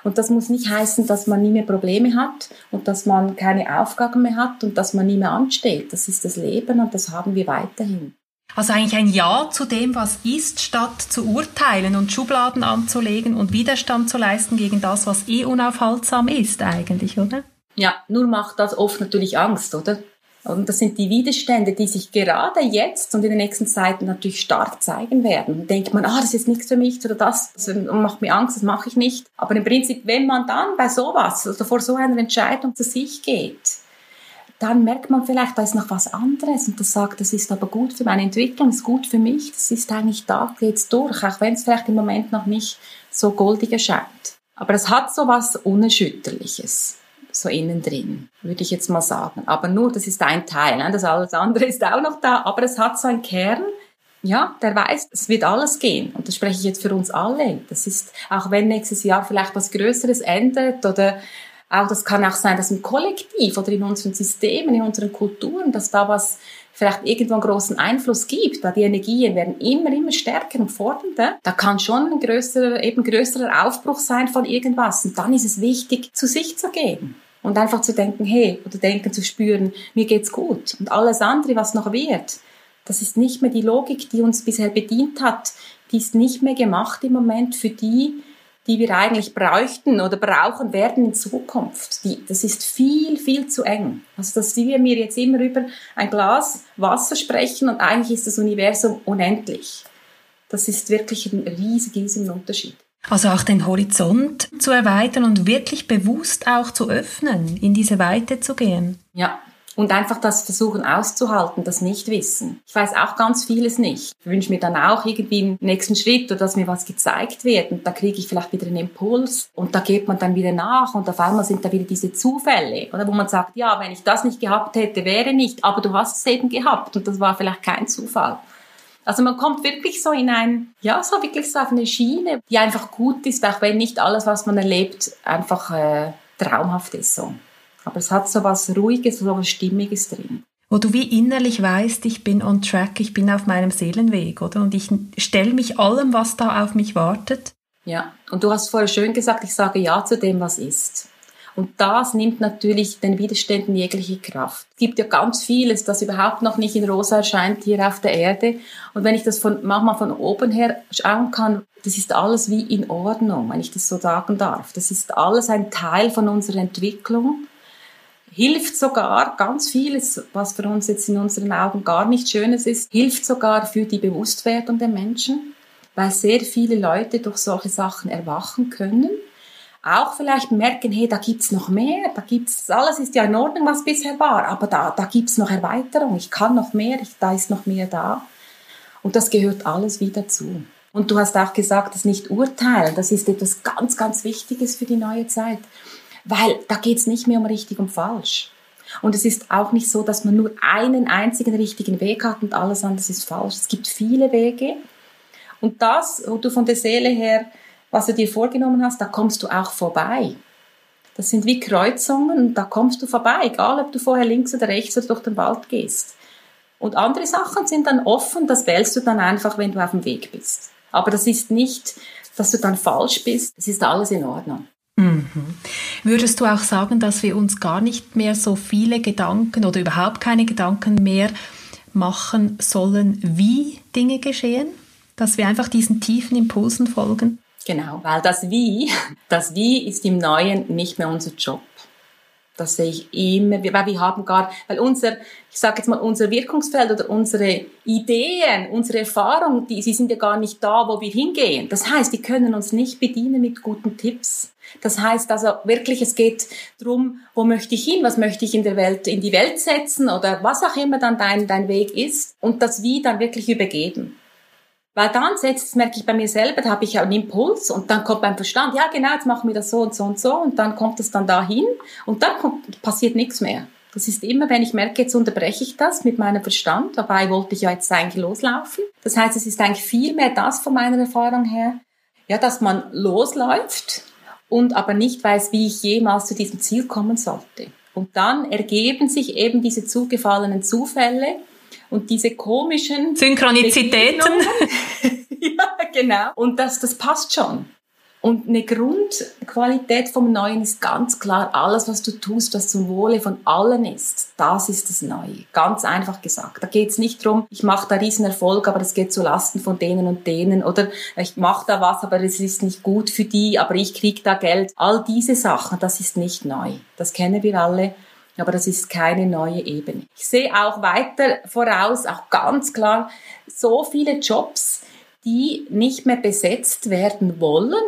Und das muss nicht heißen, dass man nie mehr Probleme hat und dass man keine Aufgaben mehr hat und dass man nie mehr ansteht. Das ist das Leben und das haben wir weiterhin. Also eigentlich ein Ja zu dem, was ist, statt zu urteilen und Schubladen anzulegen und Widerstand zu leisten gegen das, was eh unaufhaltsam ist eigentlich, oder? Ja, nur macht das oft natürlich Angst, oder? Und das sind die Widerstände, die sich gerade jetzt und in den nächsten Zeiten natürlich stark zeigen werden. Und denkt man, ah, das ist nichts für mich oder das, das macht mir Angst, das mache ich nicht. Aber im Prinzip, wenn man dann bei sowas oder vor so einer Entscheidung zu sich geht, dann merkt man vielleicht, da ist noch was anderes und das sagt, das ist aber gut für meine Entwicklung, ist gut für mich, das ist eigentlich da, geht's durch, auch wenn es vielleicht im Moment noch nicht so goldig erscheint. Aber es hat so was Unerschütterliches so innen drin, würde ich jetzt mal sagen. Aber nur, das ist ein Teil, ne? das alles andere ist auch noch da, aber es hat so einen Kern, ja, der weiß, es wird alles gehen. Und das spreche ich jetzt für uns alle. Das ist, auch wenn nächstes Jahr vielleicht was Größeres ändert oder Auch das kann auch sein, dass im Kollektiv oder in unseren Systemen, in unseren Kulturen, dass da was vielleicht irgendwo einen großen Einfluss gibt, weil die Energien werden immer, immer stärker und fordernder, da kann schon ein größerer, eben größerer Aufbruch sein von irgendwas. Und dann ist es wichtig, zu sich zu gehen. Und einfach zu denken, hey, oder denken zu spüren, mir geht's gut. Und alles andere, was noch wird, das ist nicht mehr die Logik, die uns bisher bedient hat. Die ist nicht mehr gemacht im Moment für die, die wir eigentlich bräuchten oder brauchen werden in Zukunft. Die, das ist viel, viel zu eng. Also, dass wir mir jetzt immer über ein Glas Wasser sprechen und eigentlich ist das Universum unendlich. Das ist wirklich ein riesiger, riesiger Unterschied. Also auch den Horizont zu erweitern und wirklich bewusst auch zu öffnen, in diese Weite zu gehen. Ja, und einfach das versuchen auszuhalten, das Nichtwissen. Ich weiß auch ganz vieles nicht. Ich wünsche mir dann auch irgendwie einen nächsten Schritt oder dass mir was gezeigt wird und da kriege ich vielleicht wieder einen Impuls und da geht man dann wieder nach und auf einmal sind da wieder diese Zufälle, oder wo man sagt, ja, wenn ich das nicht gehabt hätte, wäre nicht, aber du hast es eben gehabt und das war vielleicht kein Zufall. Also man kommt wirklich so in ein, ja, so wirklich so auf eine Schiene, die einfach gut ist, auch wenn nicht alles, was man erlebt, einfach äh, traumhaft ist so. Aber es hat so was Ruhiges, so was Stimmiges drin. Wo du wie innerlich weißt, ich bin on track, ich bin auf meinem Seelenweg, oder? Und ich stelle mich allem, was da auf mich wartet. Ja, und du hast vorher schön gesagt, ich sage Ja zu dem, was ist. Und das nimmt natürlich den Widerständen jegliche Kraft. Es gibt ja ganz vieles, das überhaupt noch nicht in rosa erscheint hier auf der Erde. Und wenn ich das von, manchmal von oben her schauen kann, das ist alles wie in Ordnung, wenn ich das so sagen darf. Das ist alles ein Teil von unserer Entwicklung hilft sogar ganz vieles, was für uns jetzt in unseren Augen gar nicht Schönes ist, hilft sogar für die Bewusstwerdung der Menschen, weil sehr viele Leute durch solche Sachen erwachen können. Auch vielleicht merken, hey, da gibt's noch mehr, da gibt's, alles ist ja in Ordnung, was bisher war, aber da, da gibt's noch Erweiterung, ich kann noch mehr, ich, da ist noch mehr da. Und das gehört alles wieder dazu. Und du hast auch gesagt, das nicht urteilen, das ist etwas ganz, ganz Wichtiges für die neue Zeit. Weil da geht's nicht mehr um richtig und falsch. Und es ist auch nicht so, dass man nur einen einzigen richtigen Weg hat und alles andere ist falsch. Es gibt viele Wege. Und das, wo du von der Seele her, was du dir vorgenommen hast, da kommst du auch vorbei. Das sind wie Kreuzungen und da kommst du vorbei, egal ob du vorher links oder rechts oder durch den Wald gehst. Und andere Sachen sind dann offen, das wählst du dann einfach, wenn du auf dem Weg bist. Aber das ist nicht, dass du dann falsch bist, es ist alles in Ordnung. Mhm. Würdest du auch sagen, dass wir uns gar nicht mehr so viele Gedanken oder überhaupt keine Gedanken mehr machen sollen, wie Dinge geschehen? Dass wir einfach diesen tiefen Impulsen folgen? Genau, weil das Wie, das Wie ist im Neuen nicht mehr unser Job. Das sehe ich immer, weil wir haben gar, weil unser, ich sage jetzt mal, unser Wirkungsfeld oder unsere Ideen, unsere Erfahrungen, die, sie sind ja gar nicht da, wo wir hingehen. Das heißt, die können uns nicht bedienen mit guten Tipps. Das heißt also wirklich, es geht darum, wo möchte ich hin, was möchte ich in der Welt, in die Welt setzen oder was auch immer dann dein, dein Weg ist und das Wie dann wirklich übergeben. Weil dann setzt, das merke ich bei mir selber, da habe ich einen Impuls und dann kommt beim Verstand, ja genau, jetzt machen wir das so und so und so und dann kommt es dann dahin und dann kommt, passiert nichts mehr. Das ist immer, wenn ich merke, jetzt unterbreche ich das mit meinem Verstand, dabei wollte ich ja jetzt eigentlich loslaufen. Das heißt, es ist eigentlich viel mehr das von meiner Erfahrung her, ja, dass man losläuft und aber nicht weiß, wie ich jemals zu diesem Ziel kommen sollte. Und dann ergeben sich eben diese zugefallenen Zufälle, und diese komischen Synchronizitäten. ja, genau. Und das, das passt schon. Und eine Grundqualität vom Neuen ist ganz klar, alles, was du tust, was zum Wohle von allen ist, das ist das Neue. Ganz einfach gesagt. Da geht es nicht drum, ich mache da riesen Erfolg, aber das geht zu Lasten von denen und denen. Oder ich mache da was, aber es ist nicht gut für die, aber ich krieg da Geld. All diese Sachen, das ist nicht neu. Das kennen wir alle aber das ist keine neue Ebene. Ich sehe auch weiter voraus, auch ganz klar, so viele Jobs, die nicht mehr besetzt werden wollen,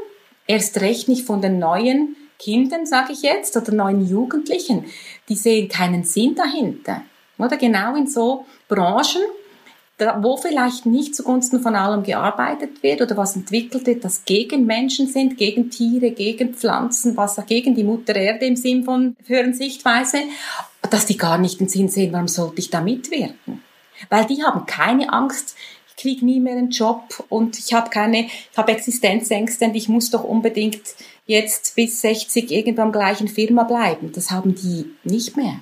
erst recht nicht von den neuen Kindern, sage ich jetzt, oder neuen Jugendlichen, die sehen keinen Sinn dahinter. Oder genau in so Branchen, wo vielleicht nicht zugunsten von allem gearbeitet wird oder was entwickelt wird, das gegen Menschen sind, gegen Tiere, gegen Pflanzen, was gegen die Mutter Erde im Sinn von höheren Sichtweise, dass die gar nicht den Sinn sehen, warum sollte ich da mitwirken? Weil die haben keine Angst, kriege nie mehr einen Job und ich habe keine, ich habe Existenzängste und ich muss doch unbedingt jetzt bis 60 irgendwo am gleichen Firma bleiben. Das haben die nicht mehr.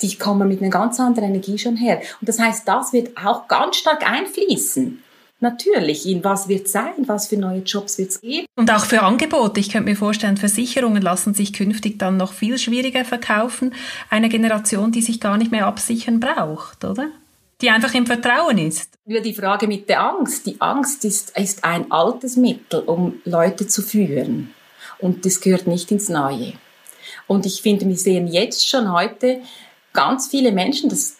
Die kommen mit einer ganz anderen Energie schon her. Und das heißt, das wird auch ganz stark einfließen. Natürlich, in was wird sein, was für neue Jobs wird es geben. Und auch für Angebote. Ich könnte mir vorstellen, Versicherungen lassen sich künftig dann noch viel schwieriger verkaufen. Eine Generation, die sich gar nicht mehr absichern braucht, oder? Die einfach im Vertrauen ist. Die Frage mit der Angst. Die Angst ist, ist ein altes Mittel, um Leute zu führen. Und das gehört nicht ins Neue. Und ich finde, wir sehen jetzt schon heute ganz viele Menschen, das,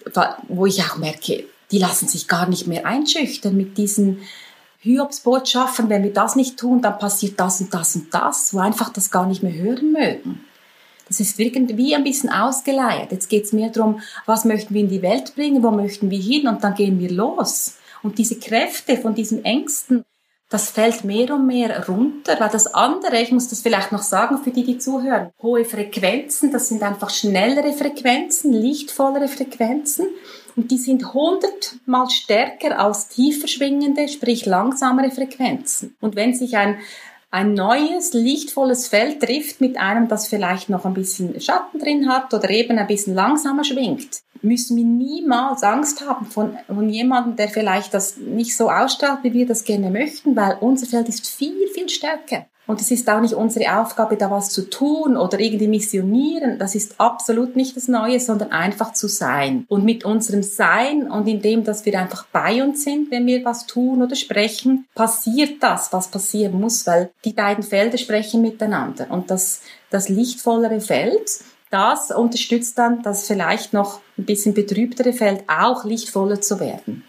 wo ich auch merke, die lassen sich gar nicht mehr einschüchtern mit diesen Hiobsbotschaften, wenn wir das nicht tun, dann passiert das und das und das, wo einfach das gar nicht mehr hören mögen. Das ist irgendwie ein bisschen ausgeleiert. Jetzt geht es mehr darum, was möchten wir in die Welt bringen, wo möchten wir hin und dann gehen wir los. Und diese Kräfte von diesen Ängsten, das fällt mehr und mehr runter, weil das andere, ich muss das vielleicht noch sagen für die, die zuhören, hohe Frequenzen, das sind einfach schnellere Frequenzen, lichtvollere Frequenzen. Und die sind hundertmal stärker als tiefer schwingende, sprich langsamere Frequenzen. Und wenn sich ein, ein neues, lichtvolles Feld trifft mit einem, das vielleicht noch ein bisschen Schatten drin hat oder eben ein bisschen langsamer schwingt, müssen wir niemals Angst haben von, von jemandem, der vielleicht das nicht so ausstrahlt, wie wir das gerne möchten, weil unser Feld ist viel, viel stärker. Und es ist auch nicht unsere Aufgabe, da was zu tun oder irgendwie missionieren. Das ist absolut nicht das Neue, sondern einfach zu sein. Und mit unserem Sein und in dem, dass wir einfach bei uns sind, wenn wir was tun oder sprechen, passiert das, was passieren muss, weil die beiden Felder sprechen miteinander. Und das, das lichtvollere Feld, das unterstützt dann das vielleicht noch ein bisschen betrübtere Feld auch lichtvoller zu werden.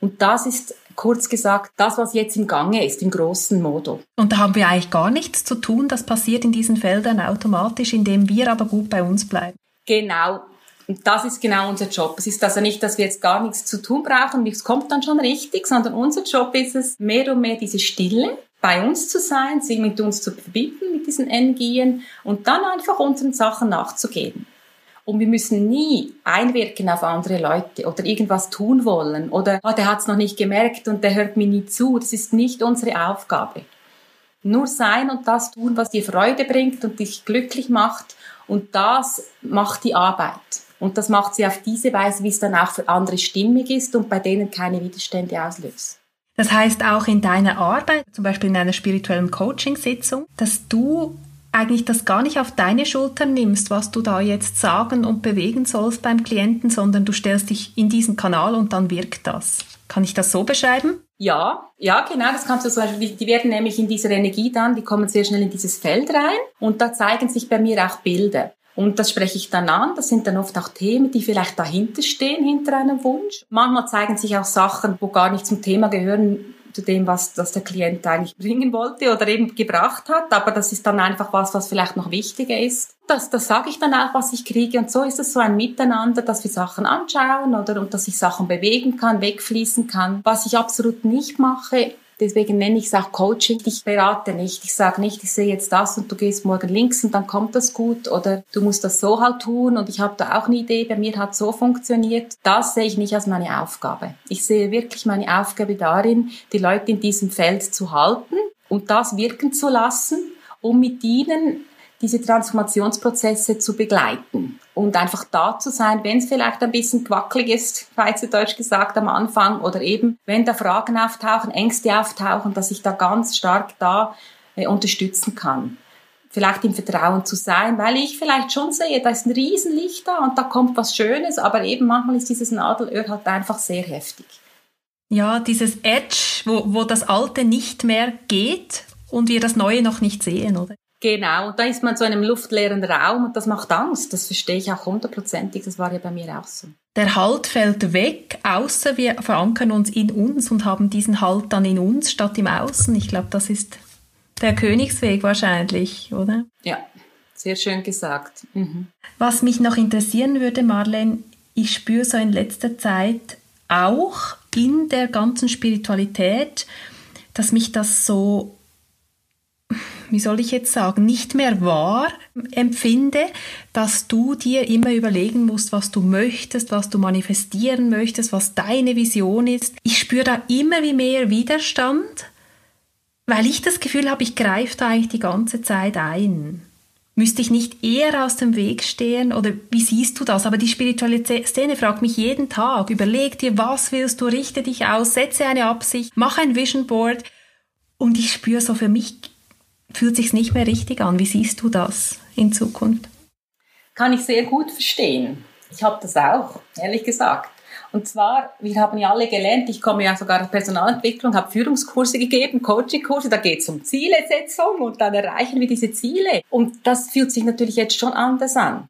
Und das ist kurz gesagt das, was jetzt im Gange ist, im großen Modo. Und da haben wir eigentlich gar nichts zu tun. Das passiert in diesen Feldern automatisch, indem wir aber gut bei uns bleiben. Genau. Und das ist genau unser Job. Es ist also nicht, dass wir jetzt gar nichts zu tun brauchen, es kommt dann schon richtig, sondern unser Job ist es, mehr und mehr diese Stille bei uns zu sein, sie mit uns zu verbinden, mit diesen Energien und dann einfach unseren Sachen nachzugehen. Und wir müssen nie einwirken auf andere Leute oder irgendwas tun wollen oder oh, der hat es noch nicht gemerkt und der hört mir nie zu. Das ist nicht unsere Aufgabe. Nur sein und das tun, was dir Freude bringt und dich glücklich macht. Und das macht die Arbeit. Und das macht sie auf diese Weise, wie es dann auch für andere stimmig ist und bei denen keine Widerstände auslöst. Das heißt auch in deiner Arbeit, zum Beispiel in einer spirituellen Coaching-Sitzung, dass du eigentlich das gar nicht auf deine Schultern nimmst, was du da jetzt sagen und bewegen sollst beim Klienten, sondern du stellst dich in diesen Kanal und dann wirkt das. Kann ich das so beschreiben? Ja, ja, genau, das kannst du so, die werden nämlich in dieser Energie dann, die kommen sehr schnell in dieses Feld rein und da zeigen sich bei mir auch Bilder. Und das spreche ich dann an. Das sind dann oft auch Themen, die vielleicht dahinter stehen, hinter einem Wunsch. Manchmal zeigen sich auch Sachen, wo gar nicht zum Thema gehören, zu dem, was das der Klient eigentlich bringen wollte oder eben gebracht hat. Aber das ist dann einfach was, was vielleicht noch wichtiger ist. Das, das sage ich dann auch, was ich kriege. Und so ist es so ein Miteinander, dass wir Sachen anschauen oder und dass ich Sachen bewegen kann, wegfließen kann. Was ich absolut nicht mache, Deswegen nenne ich es auch Coaching. Ich berate nicht. Ich sage nicht, ich sehe jetzt das und du gehst morgen links und dann kommt das gut oder du musst das so halt tun und ich habe da auch eine Idee, bei mir hat so funktioniert. Das sehe ich nicht als meine Aufgabe. Ich sehe wirklich meine Aufgabe darin, die Leute in diesem Feld zu halten und das wirken zu lassen, um mit ihnen diese Transformationsprozesse zu begleiten und einfach da zu sein, wenn es vielleicht ein bisschen quackelig ist, schweizerdeutsch gesagt am Anfang, oder eben, wenn da Fragen auftauchen, Ängste auftauchen, dass ich da ganz stark da äh, unterstützen kann. Vielleicht im Vertrauen zu sein, weil ich vielleicht schon sehe, da ist ein Riesenlicht da und da kommt was Schönes, aber eben manchmal ist dieses Nadelöhr halt einfach sehr heftig. Ja, dieses Edge, wo, wo das Alte nicht mehr geht und wir das Neue noch nicht sehen, oder? Genau, und da ist man so in einem luftleeren Raum und das macht Angst. Das verstehe ich auch hundertprozentig. Das war ja bei mir auch so. Der Halt fällt weg, außer wir verankern uns in uns und haben diesen Halt dann in uns statt im Außen. Ich glaube, das ist der Königsweg wahrscheinlich, oder? Ja, sehr schön gesagt. Mhm. Was mich noch interessieren würde, Marlene, ich spüre so in letzter Zeit auch in der ganzen Spiritualität, dass mich das so wie soll ich jetzt sagen, nicht mehr wahr empfinde, dass du dir immer überlegen musst, was du möchtest, was du manifestieren möchtest, was deine Vision ist. Ich spüre da immer wie mehr Widerstand, weil ich das Gefühl habe, ich greife da eigentlich die ganze Zeit ein. Müsste ich nicht eher aus dem Weg stehen oder wie siehst du das? Aber die spirituelle Szene fragt mich jeden Tag. Überleg dir, was willst du, richte dich aus, setze eine Absicht, mach ein Vision Board. Und ich spüre so, für mich fühlt sich's nicht mehr richtig an. Wie siehst du das in Zukunft? Kann ich sehr gut verstehen. Ich habe das auch, ehrlich gesagt. Und zwar, wir haben ja alle gelernt, ich komme ja sogar aus Personalentwicklung, habe Führungskurse gegeben, Coachingkurse, da geht es um Zielesetzung und dann erreichen wir diese Ziele. Und das fühlt sich natürlich jetzt schon anders an.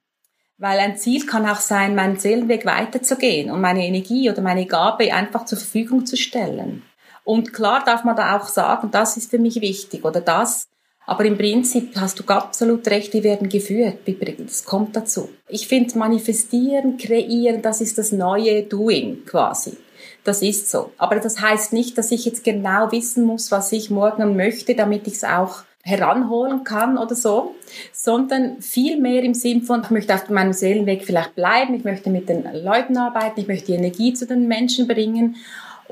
Weil ein Ziel kann auch sein, meinen Seelenweg weiterzugehen und meine Energie oder meine Gabe einfach zur Verfügung zu stellen. Und klar darf man da auch sagen, das ist für mich wichtig oder das aber im Prinzip hast du absolut recht, die werden geführt. Das kommt dazu. Ich finde, manifestieren, kreieren, das ist das neue Doing quasi. Das ist so. Aber das heißt nicht, dass ich jetzt genau wissen muss, was ich morgen möchte, damit ich es auch heranholen kann oder so, sondern viel mehr im Sinn von, ich möchte auf meinem Seelenweg vielleicht bleiben, ich möchte mit den Leuten arbeiten, ich möchte die Energie zu den Menschen bringen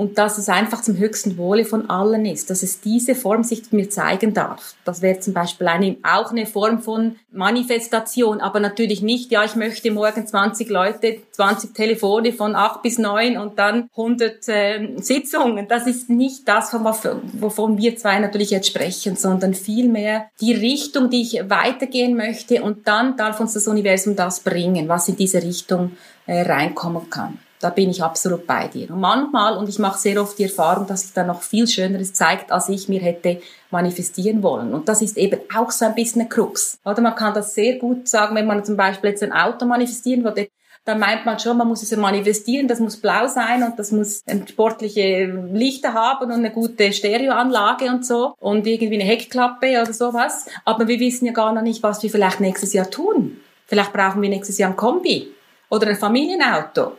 und dass es einfach zum höchsten Wohle von allen ist, dass es diese Form sich mir zeigen darf. Das wäre zum Beispiel eine, auch eine Form von Manifestation, aber natürlich nicht, ja, ich möchte morgen 20 Leute, 20 Telefone von 8 bis 9 und dann 100 äh, Sitzungen. Das ist nicht das, wovon wir zwei natürlich jetzt sprechen, sondern vielmehr die Richtung, die ich weitergehen möchte und dann darf uns das Universum das bringen, was in diese Richtung äh, reinkommen kann. Da bin ich absolut bei dir. Und manchmal, und ich mache sehr oft die Erfahrung, dass sich da noch viel Schöneres zeigt, als ich mir hätte manifestieren wollen. Und das ist eben auch so ein bisschen ein Krux. Oder man kann das sehr gut sagen, wenn man zum Beispiel jetzt ein Auto manifestieren würde, dann meint man schon, man muss es manifestieren, das muss blau sein und das muss sportliche Lichter haben und eine gute Stereoanlage und so und irgendwie eine Heckklappe oder sowas. Aber wir wissen ja gar noch nicht, was wir vielleicht nächstes Jahr tun. Vielleicht brauchen wir nächstes Jahr ein Kombi oder ein Familienauto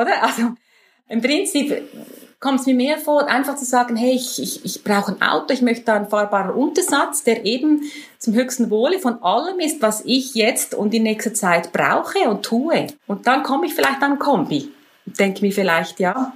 oder? Also im Prinzip kommt es mir mehr vor, einfach zu sagen, hey, ich, ich, ich brauche ein Auto, ich möchte einen fahrbaren Untersatz, der eben zum höchsten Wohle von allem ist, was ich jetzt und in nächster Zeit brauche und tue. Und dann komme ich vielleicht an ein Kombi und denke mir vielleicht, ja,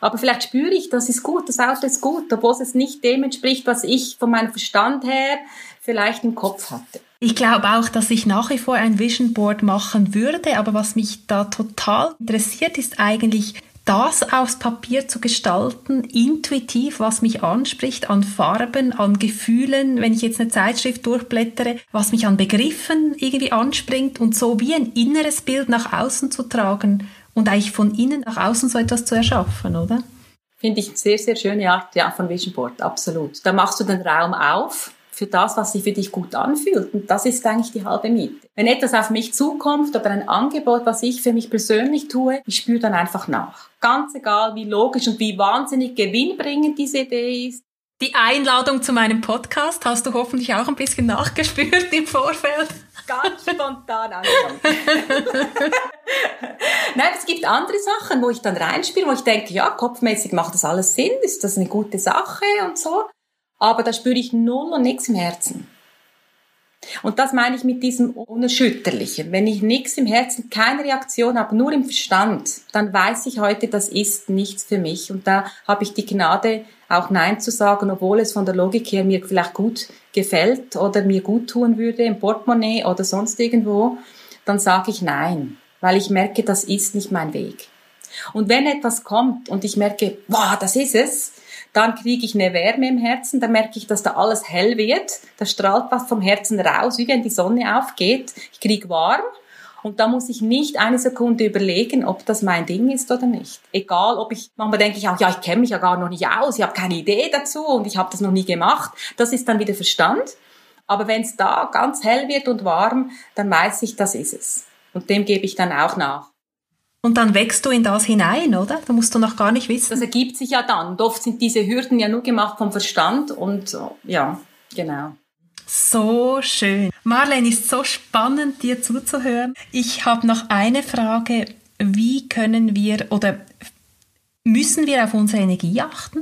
aber vielleicht spüre ich, das ist gut, das Auto ist gut, obwohl es nicht dem entspricht, was ich von meinem Verstand her vielleicht im Kopf hatte. Ich glaube auch, dass ich nach wie vor ein Vision Board machen würde, aber was mich da total interessiert, ist eigentlich das aufs Papier zu gestalten, intuitiv, was mich anspricht, an Farben, an Gefühlen, wenn ich jetzt eine Zeitschrift durchblättere, was mich an Begriffen irgendwie anspringt und so wie ein inneres Bild nach außen zu tragen und eigentlich von innen nach außen so etwas zu erschaffen, oder? Finde ich eine sehr, sehr schöne Art ja, von Vision Board, absolut. Da machst du den Raum auf für das, was sich für dich gut anfühlt. Und das ist eigentlich die halbe Miete. Wenn etwas auf mich zukommt oder ein Angebot, was ich für mich persönlich tue, ich spüre dann einfach nach. Ganz egal, wie logisch und wie wahnsinnig gewinnbringend diese Idee ist. Die Einladung zu meinem Podcast hast du hoffentlich auch ein bisschen nachgespürt im Vorfeld. Ganz spontan angekommen. Nein, es gibt andere Sachen, wo ich dann reinspiele, wo ich denke, ja, kopfmäßig macht das alles Sinn, ist das eine gute Sache und so aber da spüre ich null und nichts im Herzen. Und das meine ich mit diesem Unerschütterlichen. Wenn ich nichts im Herzen, keine Reaktion habe, nur im Verstand, dann weiß ich heute, das ist nichts für mich. Und da habe ich die Gnade, auch Nein zu sagen, obwohl es von der Logik her mir vielleicht gut gefällt oder mir gut tun würde im Portemonnaie oder sonst irgendwo, dann sage ich Nein, weil ich merke, das ist nicht mein Weg. Und wenn etwas kommt und ich merke, wow, das ist es, dann kriege ich eine Wärme im Herzen, dann merke ich, dass da alles hell wird, da strahlt was vom Herzen raus, wie wenn die Sonne aufgeht. Ich kriege warm und da muss ich nicht eine Sekunde überlegen, ob das mein Ding ist oder nicht. Egal, ob ich, manchmal denke ich auch, ja, ich kenne mich ja gar noch nicht aus, ich habe keine Idee dazu und ich habe das noch nie gemacht. Das ist dann wieder Verstand. Aber wenn es da ganz hell wird und warm, dann weiß ich, das ist es. Und dem gebe ich dann auch nach. Und dann wächst du in das hinein, oder? Da musst du noch gar nicht wissen. Das ergibt sich ja dann. Und oft sind diese Hürden ja nur gemacht vom Verstand und ja, genau. So schön. Marlene, ist so spannend, dir zuzuhören. Ich habe noch eine Frage. Wie können wir oder müssen wir auf unsere Energie achten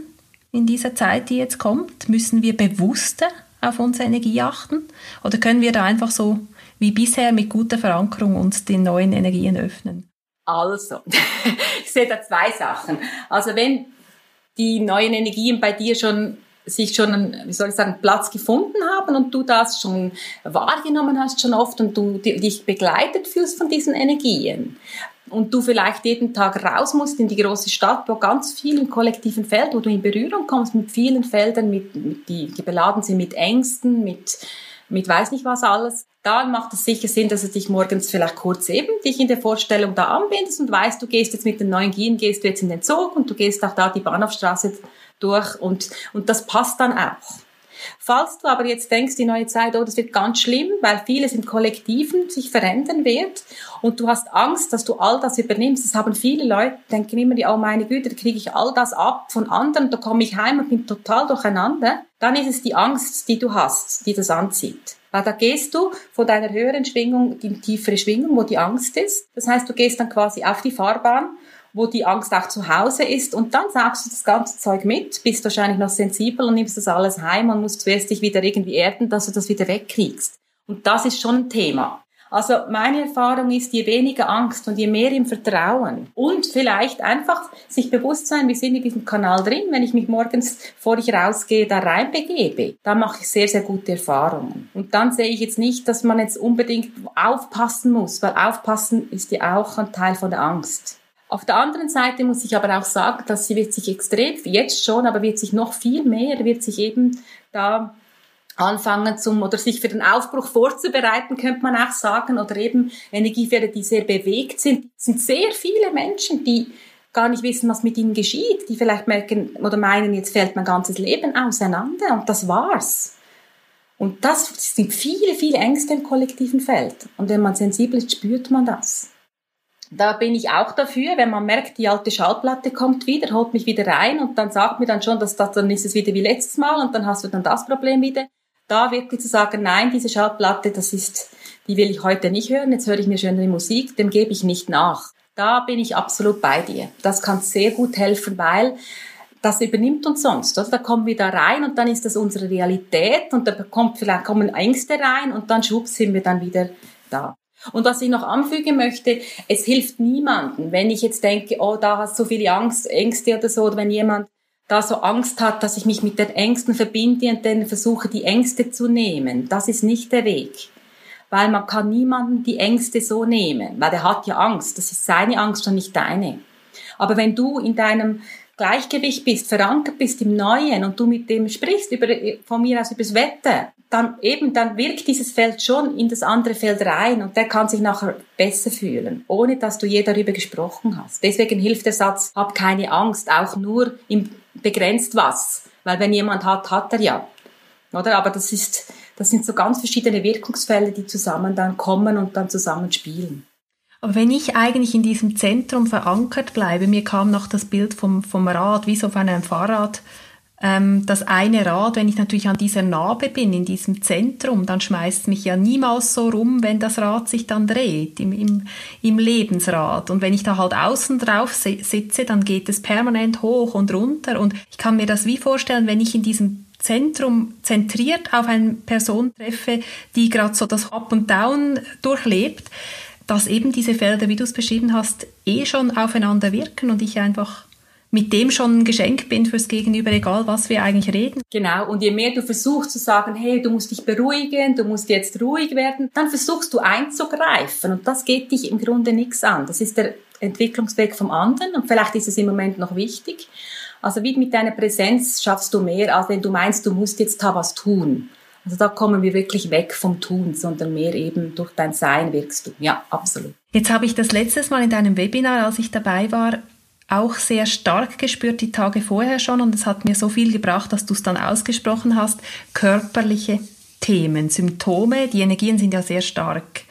in dieser Zeit, die jetzt kommt? Müssen wir bewusster auf unsere Energie achten? Oder können wir da einfach so wie bisher mit guter Verankerung uns den neuen Energien öffnen? Also, ich sehe da zwei Sachen. Also wenn die neuen Energien bei dir schon sich schon, wie soll ich sagen, Platz gefunden haben und du das schon wahrgenommen hast schon oft und du dich begleitet fühlst von diesen Energien und du vielleicht jeden Tag raus musst in die große Stadt, wo ganz viel im kollektiven Feld, wo du in Berührung kommst mit vielen Feldern, mit, mit die, die beladen sind mit Ängsten, mit mit weiß nicht was alles, dann macht es sicher Sinn, dass du dich morgens vielleicht kurz eben dich in der Vorstellung da anbindest und weißt, du gehst jetzt mit den neuen Gien, gehst du jetzt in den Zug und du gehst auch da die Bahnhofstraße durch und, und das passt dann auch. Falls du aber jetzt denkst, die neue Zeit, oh, das wird ganz schlimm, weil vieles im Kollektiven sich verändern wird und du hast Angst, dass du all das übernimmst, das haben viele Leute, denken immer, oh meine Güte, da kriege ich all das ab von anderen, da komme ich heim und bin total durcheinander, dann ist es die Angst, die du hast, die das anzieht. Weil da gehst du von deiner höheren Schwingung in tiefere Schwingung, wo die Angst ist. Das heißt, du gehst dann quasi auf die Fahrbahn wo die Angst auch zu Hause ist und dann sagst du das ganze Zeug mit, bist wahrscheinlich noch sensibel und nimmst das alles heim und musst zuerst dich wieder irgendwie erden, dass du das wieder wegkriegst. Und das ist schon ein Thema. Also meine Erfahrung ist, je weniger Angst und je mehr im Vertrauen und vielleicht einfach sich bewusst sein, wir sind in diesem Kanal drin, wenn ich mich morgens, bevor ich rausgehe, da reinbegebe, dann mache ich sehr, sehr gute Erfahrungen. Und dann sehe ich jetzt nicht, dass man jetzt unbedingt aufpassen muss, weil aufpassen ist ja auch ein Teil von der Angst. Auf der anderen Seite muss ich aber auch sagen, dass sie wird sich extrem, jetzt schon, aber wird sich noch viel mehr, wird sich eben da anfangen zum, oder sich für den Aufbruch vorzubereiten, könnte man auch sagen, oder eben Energiefelder, die sehr bewegt sind. Sind sehr viele Menschen, die gar nicht wissen, was mit ihnen geschieht, die vielleicht merken oder meinen, jetzt fällt mein ganzes Leben auseinander und das war's. Und das sind viele, viele Ängste im kollektiven Feld. Und wenn man sensibel ist, spürt man das. Da bin ich auch dafür, wenn man merkt, die alte Schallplatte kommt wieder, holt mich wieder rein und dann sagt mir dann schon, dass das, dann ist es wieder wie letztes Mal und dann hast du dann das Problem wieder. Da wirklich zu sagen, nein, diese Schallplatte, das ist, die will ich heute nicht hören, jetzt höre ich mir schönere Musik, dem gebe ich nicht nach. Da bin ich absolut bei dir. Das kann sehr gut helfen, weil das übernimmt uns sonst. Oder? Da kommen wir da rein und dann ist das unsere Realität und da kommt, vielleicht kommen Ängste rein und dann schwupps sind wir dann wieder da. Und was ich noch anfügen möchte, es hilft niemandem, wenn ich jetzt denke, oh, da hast du so viele Angst, Ängste oder so, oder wenn jemand da so Angst hat, dass ich mich mit den Ängsten verbinde und dann versuche, die Ängste zu nehmen. Das ist nicht der Weg. Weil man kann niemanden die Ängste so nehmen, weil der hat ja Angst. Das ist seine Angst und nicht deine. Aber wenn du in deinem Gleichgewicht bist, verankert bist im Neuen und du mit dem sprichst, über, von mir aus übers Wetter, dann eben, dann wirkt dieses Feld schon in das andere Feld rein und der kann sich nachher besser fühlen, ohne dass du je darüber gesprochen hast. Deswegen hilft der Satz, hab keine Angst, auch nur im begrenzt was. Weil wenn jemand hat, hat er ja. Oder? Aber das ist, das sind so ganz verschiedene Wirkungsfälle, die zusammen dann kommen und dann zusammen spielen. Aber wenn ich eigentlich in diesem Zentrum verankert bleibe, mir kam noch das Bild vom, vom Rad, wie so auf einem Fahrrad, ähm, das eine Rad, wenn ich natürlich an dieser Narbe bin, in diesem Zentrum, dann schmeißt mich ja niemals so rum, wenn das Rad sich dann dreht, im, im, im Lebensrad. Und wenn ich da halt außen drauf sitze, dann geht es permanent hoch und runter. Und ich kann mir das wie vorstellen, wenn ich in diesem Zentrum zentriert auf eine Person treffe, die gerade so das Up und Down durchlebt, dass eben diese Felder, wie du es beschrieben hast, eh schon aufeinander wirken und ich einfach mit dem schon ein Geschenk bin fürs Gegenüber, egal was wir eigentlich reden. Genau, und je mehr du versuchst zu sagen, hey, du musst dich beruhigen, du musst jetzt ruhig werden, dann versuchst du einzugreifen und das geht dich im Grunde nichts an. Das ist der Entwicklungsweg vom anderen und vielleicht ist es im Moment noch wichtig. Also wie mit deiner Präsenz schaffst du mehr, als wenn du meinst, du musst jetzt da was tun. Also da kommen wir wirklich weg vom Tun, sondern mehr eben durch dein Sein wirkst du. Ja, absolut. Jetzt habe ich das letztes Mal in deinem Webinar, als ich dabei war, auch sehr stark gespürt, die Tage vorher schon, und es hat mir so viel gebracht, dass du es dann ausgesprochen hast, körperliche Themen, Symptome, die Energien sind ja sehr stark.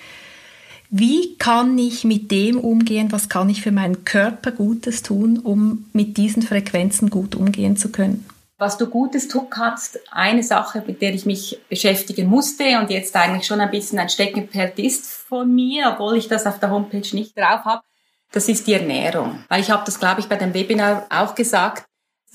Wie kann ich mit dem umgehen? Was kann ich für meinen Körper Gutes tun, um mit diesen Frequenzen gut umgehen zu können? Was du Gutes tun kannst, eine Sache, mit der ich mich beschäftigen musste und jetzt eigentlich schon ein bisschen ein Steckenpferd ist von mir, obwohl ich das auf der Homepage nicht drauf habe, das ist die Ernährung. Weil ich habe das, glaube ich, bei dem Webinar auch gesagt.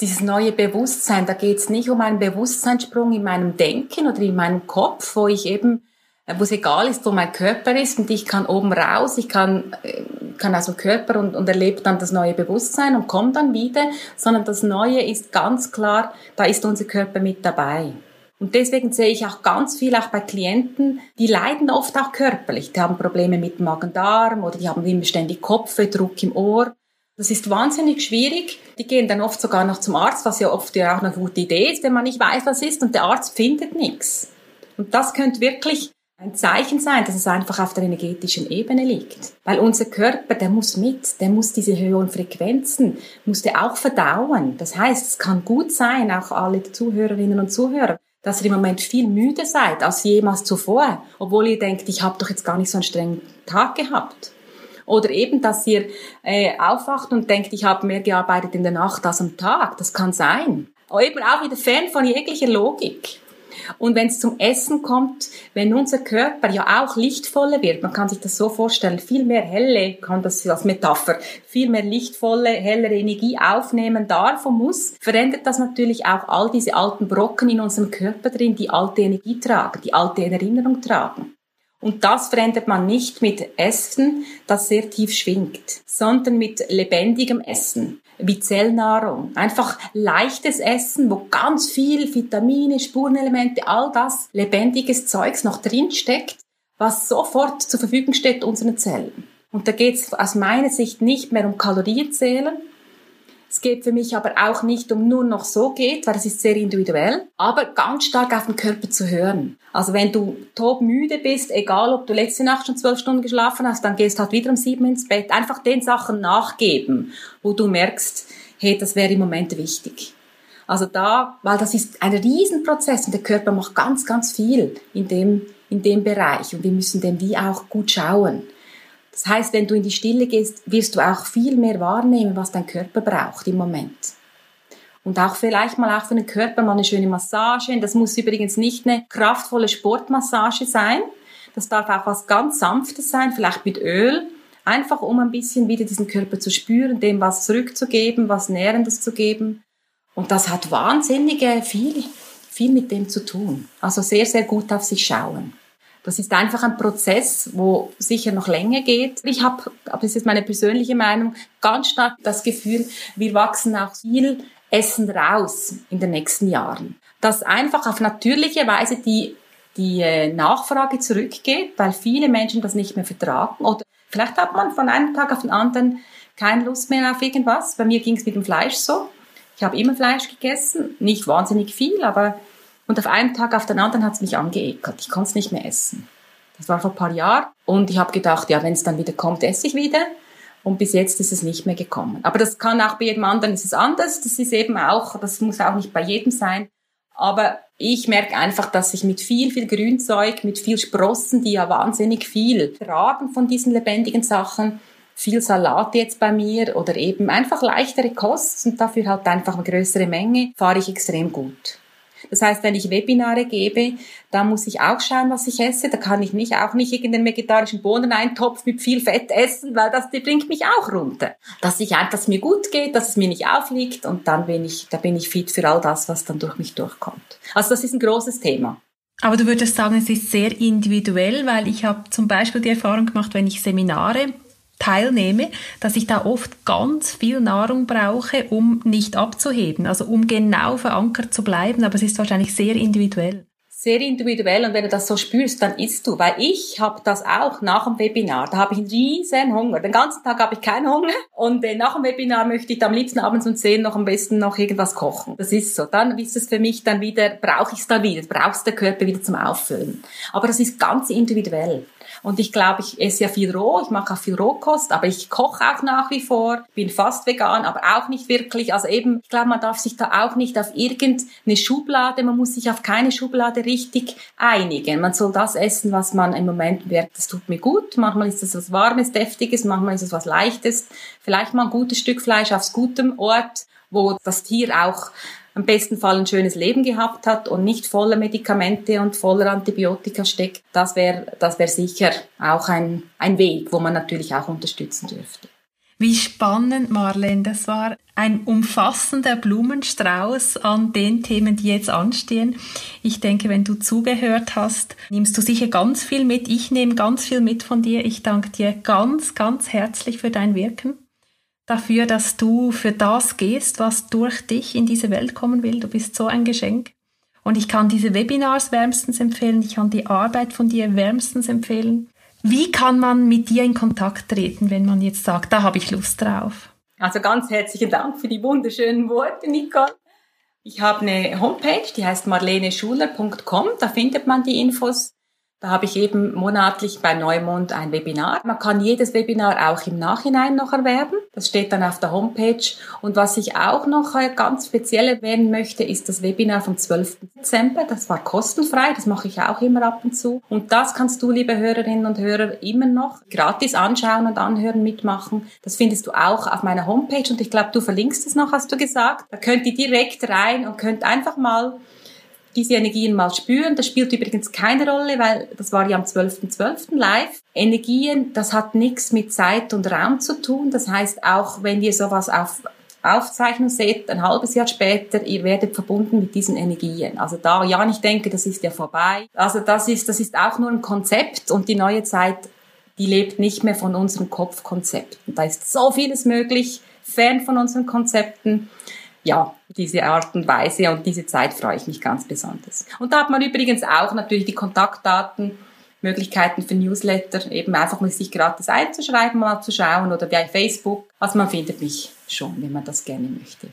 Dieses neue Bewusstsein, da geht es nicht um einen Bewusstseinssprung in meinem Denken oder in meinem Kopf, wo ich eben, wo es egal ist, wo mein Körper ist und ich kann oben raus, ich kann, äh, kann also Körper und, und erlebe dann das neue Bewusstsein und komme dann wieder, sondern das Neue ist ganz klar, da ist unser Körper mit dabei. Und deswegen sehe ich auch ganz viel auch bei Klienten, die leiden oft auch körperlich. Die haben Probleme mit Magen-Darm oder die haben immer ständig Kopfweh, Druck im Ohr. Das ist wahnsinnig schwierig. Die gehen dann oft sogar noch zum Arzt, was ja oft ja auch eine gute Idee ist, wenn man nicht weiß, was ist und der Arzt findet nichts. Und das könnte wirklich ein Zeichen sein, dass es einfach auf der energetischen Ebene liegt. Weil unser Körper, der muss mit, der muss diese höheren Frequenzen, muss der auch verdauen. Das heißt, es kann gut sein, auch alle Zuhörerinnen und Zuhörer, dass ihr im Moment viel müde seid als jemals zuvor, obwohl ihr denkt, ich habe doch jetzt gar nicht so einen strengen Tag gehabt. Oder eben, dass ihr äh, aufwacht und denkt, ich habe mehr gearbeitet in der Nacht als am Tag. Das kann sein. Aber eben auch wieder Fan von jeglicher Logik. Und wenn es zum Essen kommt, wenn unser Körper ja auch lichtvoller wird, man kann sich das so vorstellen, viel mehr helle, kann das als Metapher, viel mehr lichtvolle, hellere Energie aufnehmen darf und muss, verändert das natürlich auch all diese alten Brocken in unserem Körper drin, die alte Energie tragen, die alte Erinnerung tragen. Und das verändert man nicht mit Essen, das sehr tief schwingt, sondern mit lebendigem Essen, wie Zellnahrung. Einfach leichtes Essen, wo ganz viel Vitamine, Spurenelemente, all das lebendiges Zeugs noch drin steckt, was sofort zur Verfügung steht unseren Zellen. Und da geht es aus meiner Sicht nicht mehr um Kalorienzählen, es geht für mich aber auch nicht um nur noch so geht, weil das ist sehr individuell, aber ganz stark auf den Körper zu hören. Also wenn du todmüde bist, egal ob du letzte Nacht schon zwölf Stunden geschlafen hast, dann gehst halt wieder um sieben ins Bett. Einfach den Sachen nachgeben, wo du merkst, hey, das wäre im Moment wichtig. Also da, weil das ist ein Riesenprozess und der Körper macht ganz, ganz viel in dem, in dem Bereich und wir müssen dem wie auch gut schauen. Das heißt, wenn du in die Stille gehst, wirst du auch viel mehr wahrnehmen, was dein Körper braucht im Moment. Und auch vielleicht mal auch für den Körper mal eine schöne Massage. Das muss übrigens nicht eine kraftvolle Sportmassage sein. Das darf auch was ganz Sanftes sein, vielleicht mit Öl. Einfach um ein bisschen wieder diesen Körper zu spüren, dem was zurückzugeben, was Nährendes zu geben. Und das hat wahnsinnige viel, viel mit dem zu tun. Also sehr, sehr gut auf sich schauen. Das ist einfach ein Prozess, wo sicher noch länger geht. Ich habe, aber das ist meine persönliche Meinung, ganz stark das Gefühl, wir wachsen auch viel Essen raus in den nächsten Jahren. Dass einfach auf natürliche Weise die, die äh, Nachfrage zurückgeht, weil viele Menschen das nicht mehr vertragen. Oder vielleicht hat man von einem Tag auf den anderen keine Lust mehr auf irgendwas. Bei mir ging es mit dem Fleisch so. Ich habe immer Fleisch gegessen, nicht wahnsinnig viel, aber und auf einen Tag auf den anderen hat es mich angeekelt. Ich konnte es nicht mehr essen. Das war vor ein paar Jahren. Und ich habe gedacht, ja, wenn es dann wieder kommt, esse ich wieder. Und bis jetzt ist es nicht mehr gekommen. Aber das kann auch bei jedem anderen ist es anders. Das ist eben auch, das muss auch nicht bei jedem sein. Aber ich merke einfach, dass ich mit viel, viel Grünzeug, mit viel Sprossen, die ja wahnsinnig viel tragen von diesen lebendigen Sachen, viel Salat jetzt bei mir oder eben einfach leichtere Kost und dafür halt einfach eine größere Menge, fahre ich extrem gut. Das heißt, wenn ich Webinare gebe, da muss ich auch schauen, was ich esse. Da kann ich nicht auch nicht irgendeinen vegetarischen Bohneneintopf mit viel Fett essen, weil das die bringt mich auch runter. Dass ich einfach, dass es mir gut geht, dass es mir nicht aufliegt und dann bin ich, da bin ich fit für all das, was dann durch mich durchkommt. Also das ist ein großes Thema. Aber du würdest sagen, es ist sehr individuell, weil ich habe zum Beispiel die Erfahrung gemacht, wenn ich Seminare teilnehme, dass ich da oft ganz viel Nahrung brauche, um nicht abzuheben, also um genau verankert zu bleiben, aber es ist wahrscheinlich sehr individuell. Sehr individuell und wenn du das so spürst, dann isst du, weil ich habe das auch nach dem Webinar, da habe ich einen riesen Hunger, den ganzen Tag habe ich keinen Hunger und äh, nach dem Webinar möchte ich am liebsten abends um 10 noch am besten noch irgendwas kochen. Das ist so, dann ist es für mich dann wieder, brauche ich es dann wieder, brauchst der Körper wieder zum Auffüllen. Aber das ist ganz individuell. Und ich glaube, ich esse ja viel roh, ich mache auch viel Rohkost, aber ich koche auch nach wie vor, bin fast vegan, aber auch nicht wirklich. Also eben, ich glaube, man darf sich da auch nicht auf irgendeine Schublade, man muss sich auf keine Schublade richtig einigen. Man soll das essen, was man im Moment merkt, das tut mir gut. Manchmal ist es was Warmes, Deftiges, manchmal ist es was Leichtes. Vielleicht mal ein gutes Stück Fleisch aufs gutem Ort, wo das Tier auch am besten Fall ein schönes Leben gehabt hat und nicht voller Medikamente und voller Antibiotika steckt, das wäre das wäre sicher auch ein, ein Weg, wo man natürlich auch unterstützen dürfte. Wie spannend, Marlene. Das war ein umfassender Blumenstrauß an den Themen, die jetzt anstehen. Ich denke, wenn du zugehört hast, nimmst du sicher ganz viel mit. Ich nehme ganz viel mit von dir. Ich danke dir ganz, ganz herzlich für dein Wirken. Dafür, dass du für das gehst, was durch dich in diese Welt kommen will. Du bist so ein Geschenk. Und ich kann diese Webinars wärmstens empfehlen. Ich kann die Arbeit von dir wärmstens empfehlen. Wie kann man mit dir in Kontakt treten, wenn man jetzt sagt, da habe ich Lust drauf? Also ganz herzlichen Dank für die wunderschönen Worte, Nicole. Ich habe eine Homepage, die heißt marleneschuler.com. Da findet man die Infos da habe ich eben monatlich bei Neumond ein Webinar. Man kann jedes Webinar auch im Nachhinein noch erwerben. Das steht dann auf der Homepage. Und was ich auch noch äh, ganz speziell erwähnen möchte, ist das Webinar vom 12. Dezember. Das war kostenfrei. Das mache ich auch immer ab und zu. Und das kannst du, liebe Hörerinnen und Hörer, immer noch gratis anschauen und anhören, mitmachen. Das findest du auch auf meiner Homepage. Und ich glaube, du verlinkst es noch, hast du gesagt. Da könnt ihr direkt rein und könnt einfach mal diese Energien mal spüren. Das spielt übrigens keine Rolle, weil das war ja am 12.12. .12. live. Energien, das hat nichts mit Zeit und Raum zu tun. Das heißt, auch wenn ihr sowas auf Aufzeichnung seht, ein halbes Jahr später, ihr werdet verbunden mit diesen Energien. Also da, ja, ich denke, das ist ja vorbei. Also das ist, das ist auch nur ein Konzept und die neue Zeit, die lebt nicht mehr von unseren Kopfkonzepten. Da ist so vieles möglich, fern von unseren Konzepten ja, diese Art und Weise und diese Zeit freue ich mich ganz besonders. Und da hat man übrigens auch natürlich die Kontaktdaten, Möglichkeiten für Newsletter, eben einfach mal sich gratis einzuschreiben, mal zu schauen oder bei Facebook. Also man findet mich schon, wenn man das gerne möchte.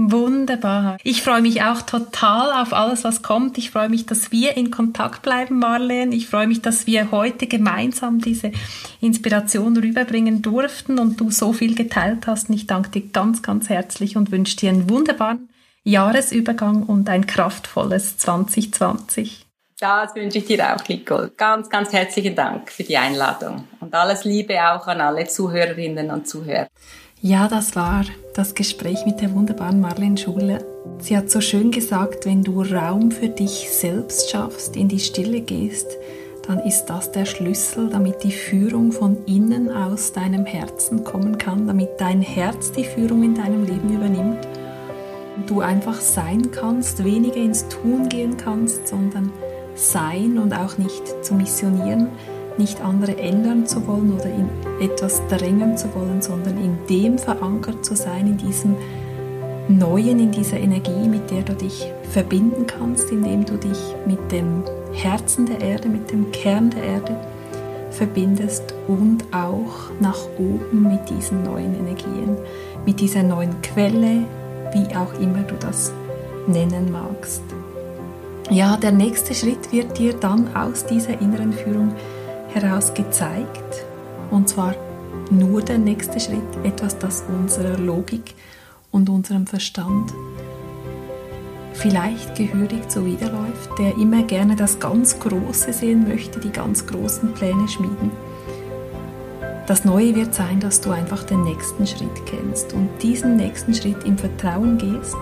Wunderbar. Ich freue mich auch total auf alles, was kommt. Ich freue mich, dass wir in Kontakt bleiben, Marlene. Ich freue mich, dass wir heute gemeinsam diese Inspiration rüberbringen durften und du so viel geteilt hast. Und ich danke dir ganz, ganz herzlich und wünsche dir einen wunderbaren Jahresübergang und ein kraftvolles 2020. Das wünsche ich dir auch, Nicole. Ganz, ganz herzlichen Dank für die Einladung und alles Liebe auch an alle Zuhörerinnen und Zuhörer. Ja, das war das Gespräch mit der wunderbaren Marlene Schule. Sie hat so schön gesagt, wenn du Raum für dich selbst schaffst, in die Stille gehst, dann ist das der Schlüssel, damit die Führung von innen aus deinem Herzen kommen kann, damit dein Herz die Führung in deinem Leben übernimmt und du einfach sein kannst, weniger ins Tun gehen kannst, sondern sein und auch nicht zu missionieren, nicht andere ändern zu wollen oder in etwas drängen zu wollen, sondern in dem verankert zu sein, in diesem Neuen, in dieser Energie, mit der du dich verbinden kannst, indem du dich mit dem Herzen der Erde, mit dem Kern der Erde verbindest und auch nach oben mit diesen neuen Energien, mit dieser neuen Quelle, wie auch immer du das nennen magst. Ja, der nächste Schritt wird dir dann aus dieser inneren Führung heraus gezeigt. Und zwar nur der nächste Schritt, etwas, das unserer Logik und unserem Verstand vielleicht gehörig zuwiderläuft, der immer gerne das ganz Große sehen möchte, die ganz großen Pläne schmieden. Das Neue wird sein, dass du einfach den nächsten Schritt kennst und diesen nächsten Schritt im Vertrauen gehst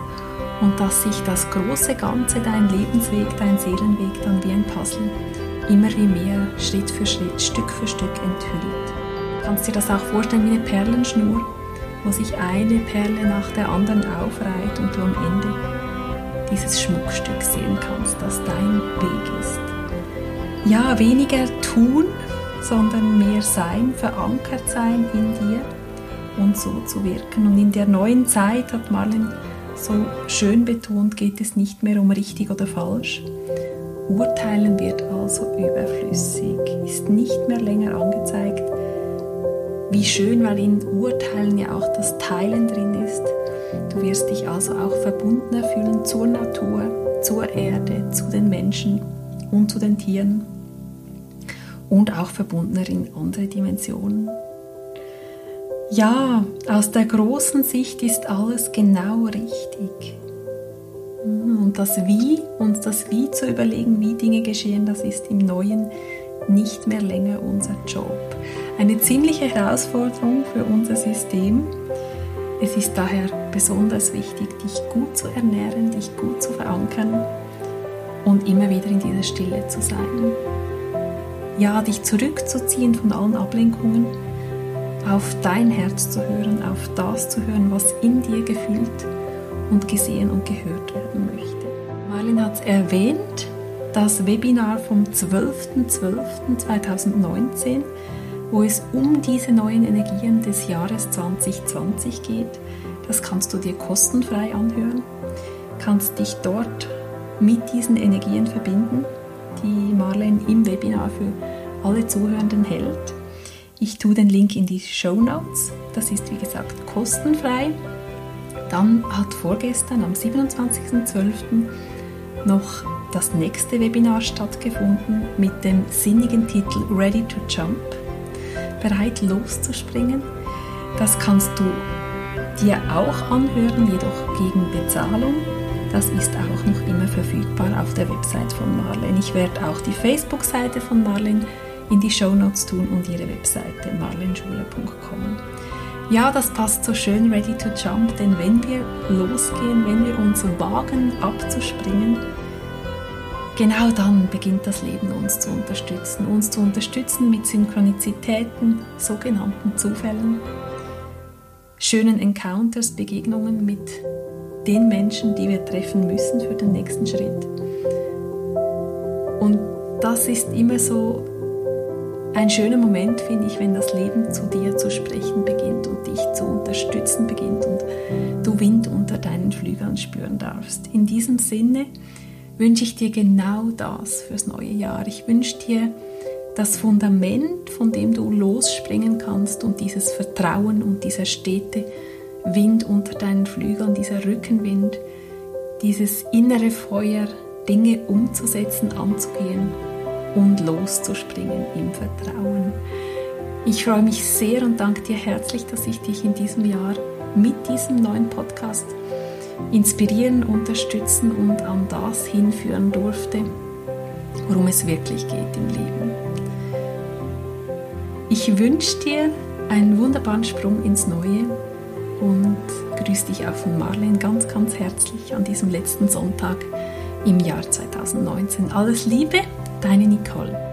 und dass sich das große Ganze, dein Lebensweg, dein Seelenweg dann wie ein Puzzle immer mehr Schritt für Schritt, Stück für Stück enthüllt. Du kannst dir das auch vorstellen wie eine Perlenschnur, wo sich eine Perle nach der anderen aufreiht und du am Ende dieses Schmuckstück sehen kannst, das dein Weg ist. Ja, weniger tun, sondern mehr sein, verankert sein in dir und so zu wirken. Und in der neuen Zeit, hat Marlene so schön betont, geht es nicht mehr um richtig oder falsch, Urteilen wird also überflüssig, ist nicht mehr länger angezeigt. Wie schön, weil in Urteilen ja auch das Teilen drin ist. Du wirst dich also auch verbundener fühlen zur Natur, zur Erde, zu den Menschen und zu den Tieren und auch verbundener in andere Dimensionen. Ja, aus der großen Sicht ist alles genau richtig. Und das Wie, uns das Wie zu überlegen, wie Dinge geschehen, das ist im Neuen nicht mehr länger unser Job. Eine ziemliche Herausforderung für unser System. Es ist daher besonders wichtig, dich gut zu ernähren, dich gut zu verankern und immer wieder in dieser Stille zu sein. Ja, dich zurückzuziehen von allen Ablenkungen, auf dein Herz zu hören, auf das zu hören, was in dir gefühlt und gesehen und gehört werden möchte. Marlin hat es erwähnt, das Webinar vom 12.12.2019, wo es um diese neuen Energien des Jahres 2020 geht. Das kannst du dir kostenfrei anhören, kannst dich dort mit diesen Energien verbinden, die Marlene im Webinar für alle Zuhörenden hält. Ich tue den Link in die Show Notes. Das ist wie gesagt kostenfrei. Dann hat vorgestern am 27.12. noch das nächste Webinar stattgefunden mit dem sinnigen Titel Ready to Jump. Bereit loszuspringen. Das kannst du dir auch anhören, jedoch gegen Bezahlung. Das ist auch noch immer verfügbar auf der Website von Marlene. Ich werde auch die Facebook-Seite von Marlene in die Show Notes tun und ihre Webseite marlenschule.com. Ja, das passt so schön, Ready to Jump, denn wenn wir losgehen, wenn wir uns wagen abzuspringen, genau dann beginnt das Leben uns zu unterstützen, uns zu unterstützen mit Synchronizitäten, sogenannten Zufällen, schönen Encounters, Begegnungen mit den Menschen, die wir treffen müssen für den nächsten Schritt. Und das ist immer so ein schöner Moment, finde ich, wenn das Leben zu dir zu sprechen beginnt und dich zu unterstützen beginnt und du Wind unter deinen Flügeln spüren darfst. In diesem Sinne wünsche ich dir genau das fürs neue Jahr. Ich wünsche dir das Fundament, von dem du losspringen kannst und dieses Vertrauen und dieser stete Wind unter deinen Flügeln, dieser Rückenwind, dieses innere Feuer, Dinge umzusetzen, anzugehen und loszuspringen im Vertrauen. Ich freue mich sehr und danke dir herzlich, dass ich dich in diesem Jahr mit diesem neuen Podcast inspirieren, unterstützen und an das hinführen durfte, worum es wirklich geht im Leben. Ich wünsche dir einen wunderbaren Sprung ins Neue und grüße dich auch von Marlene ganz, ganz herzlich an diesem letzten Sonntag im Jahr 2019. Alles Liebe! Deine Nicole.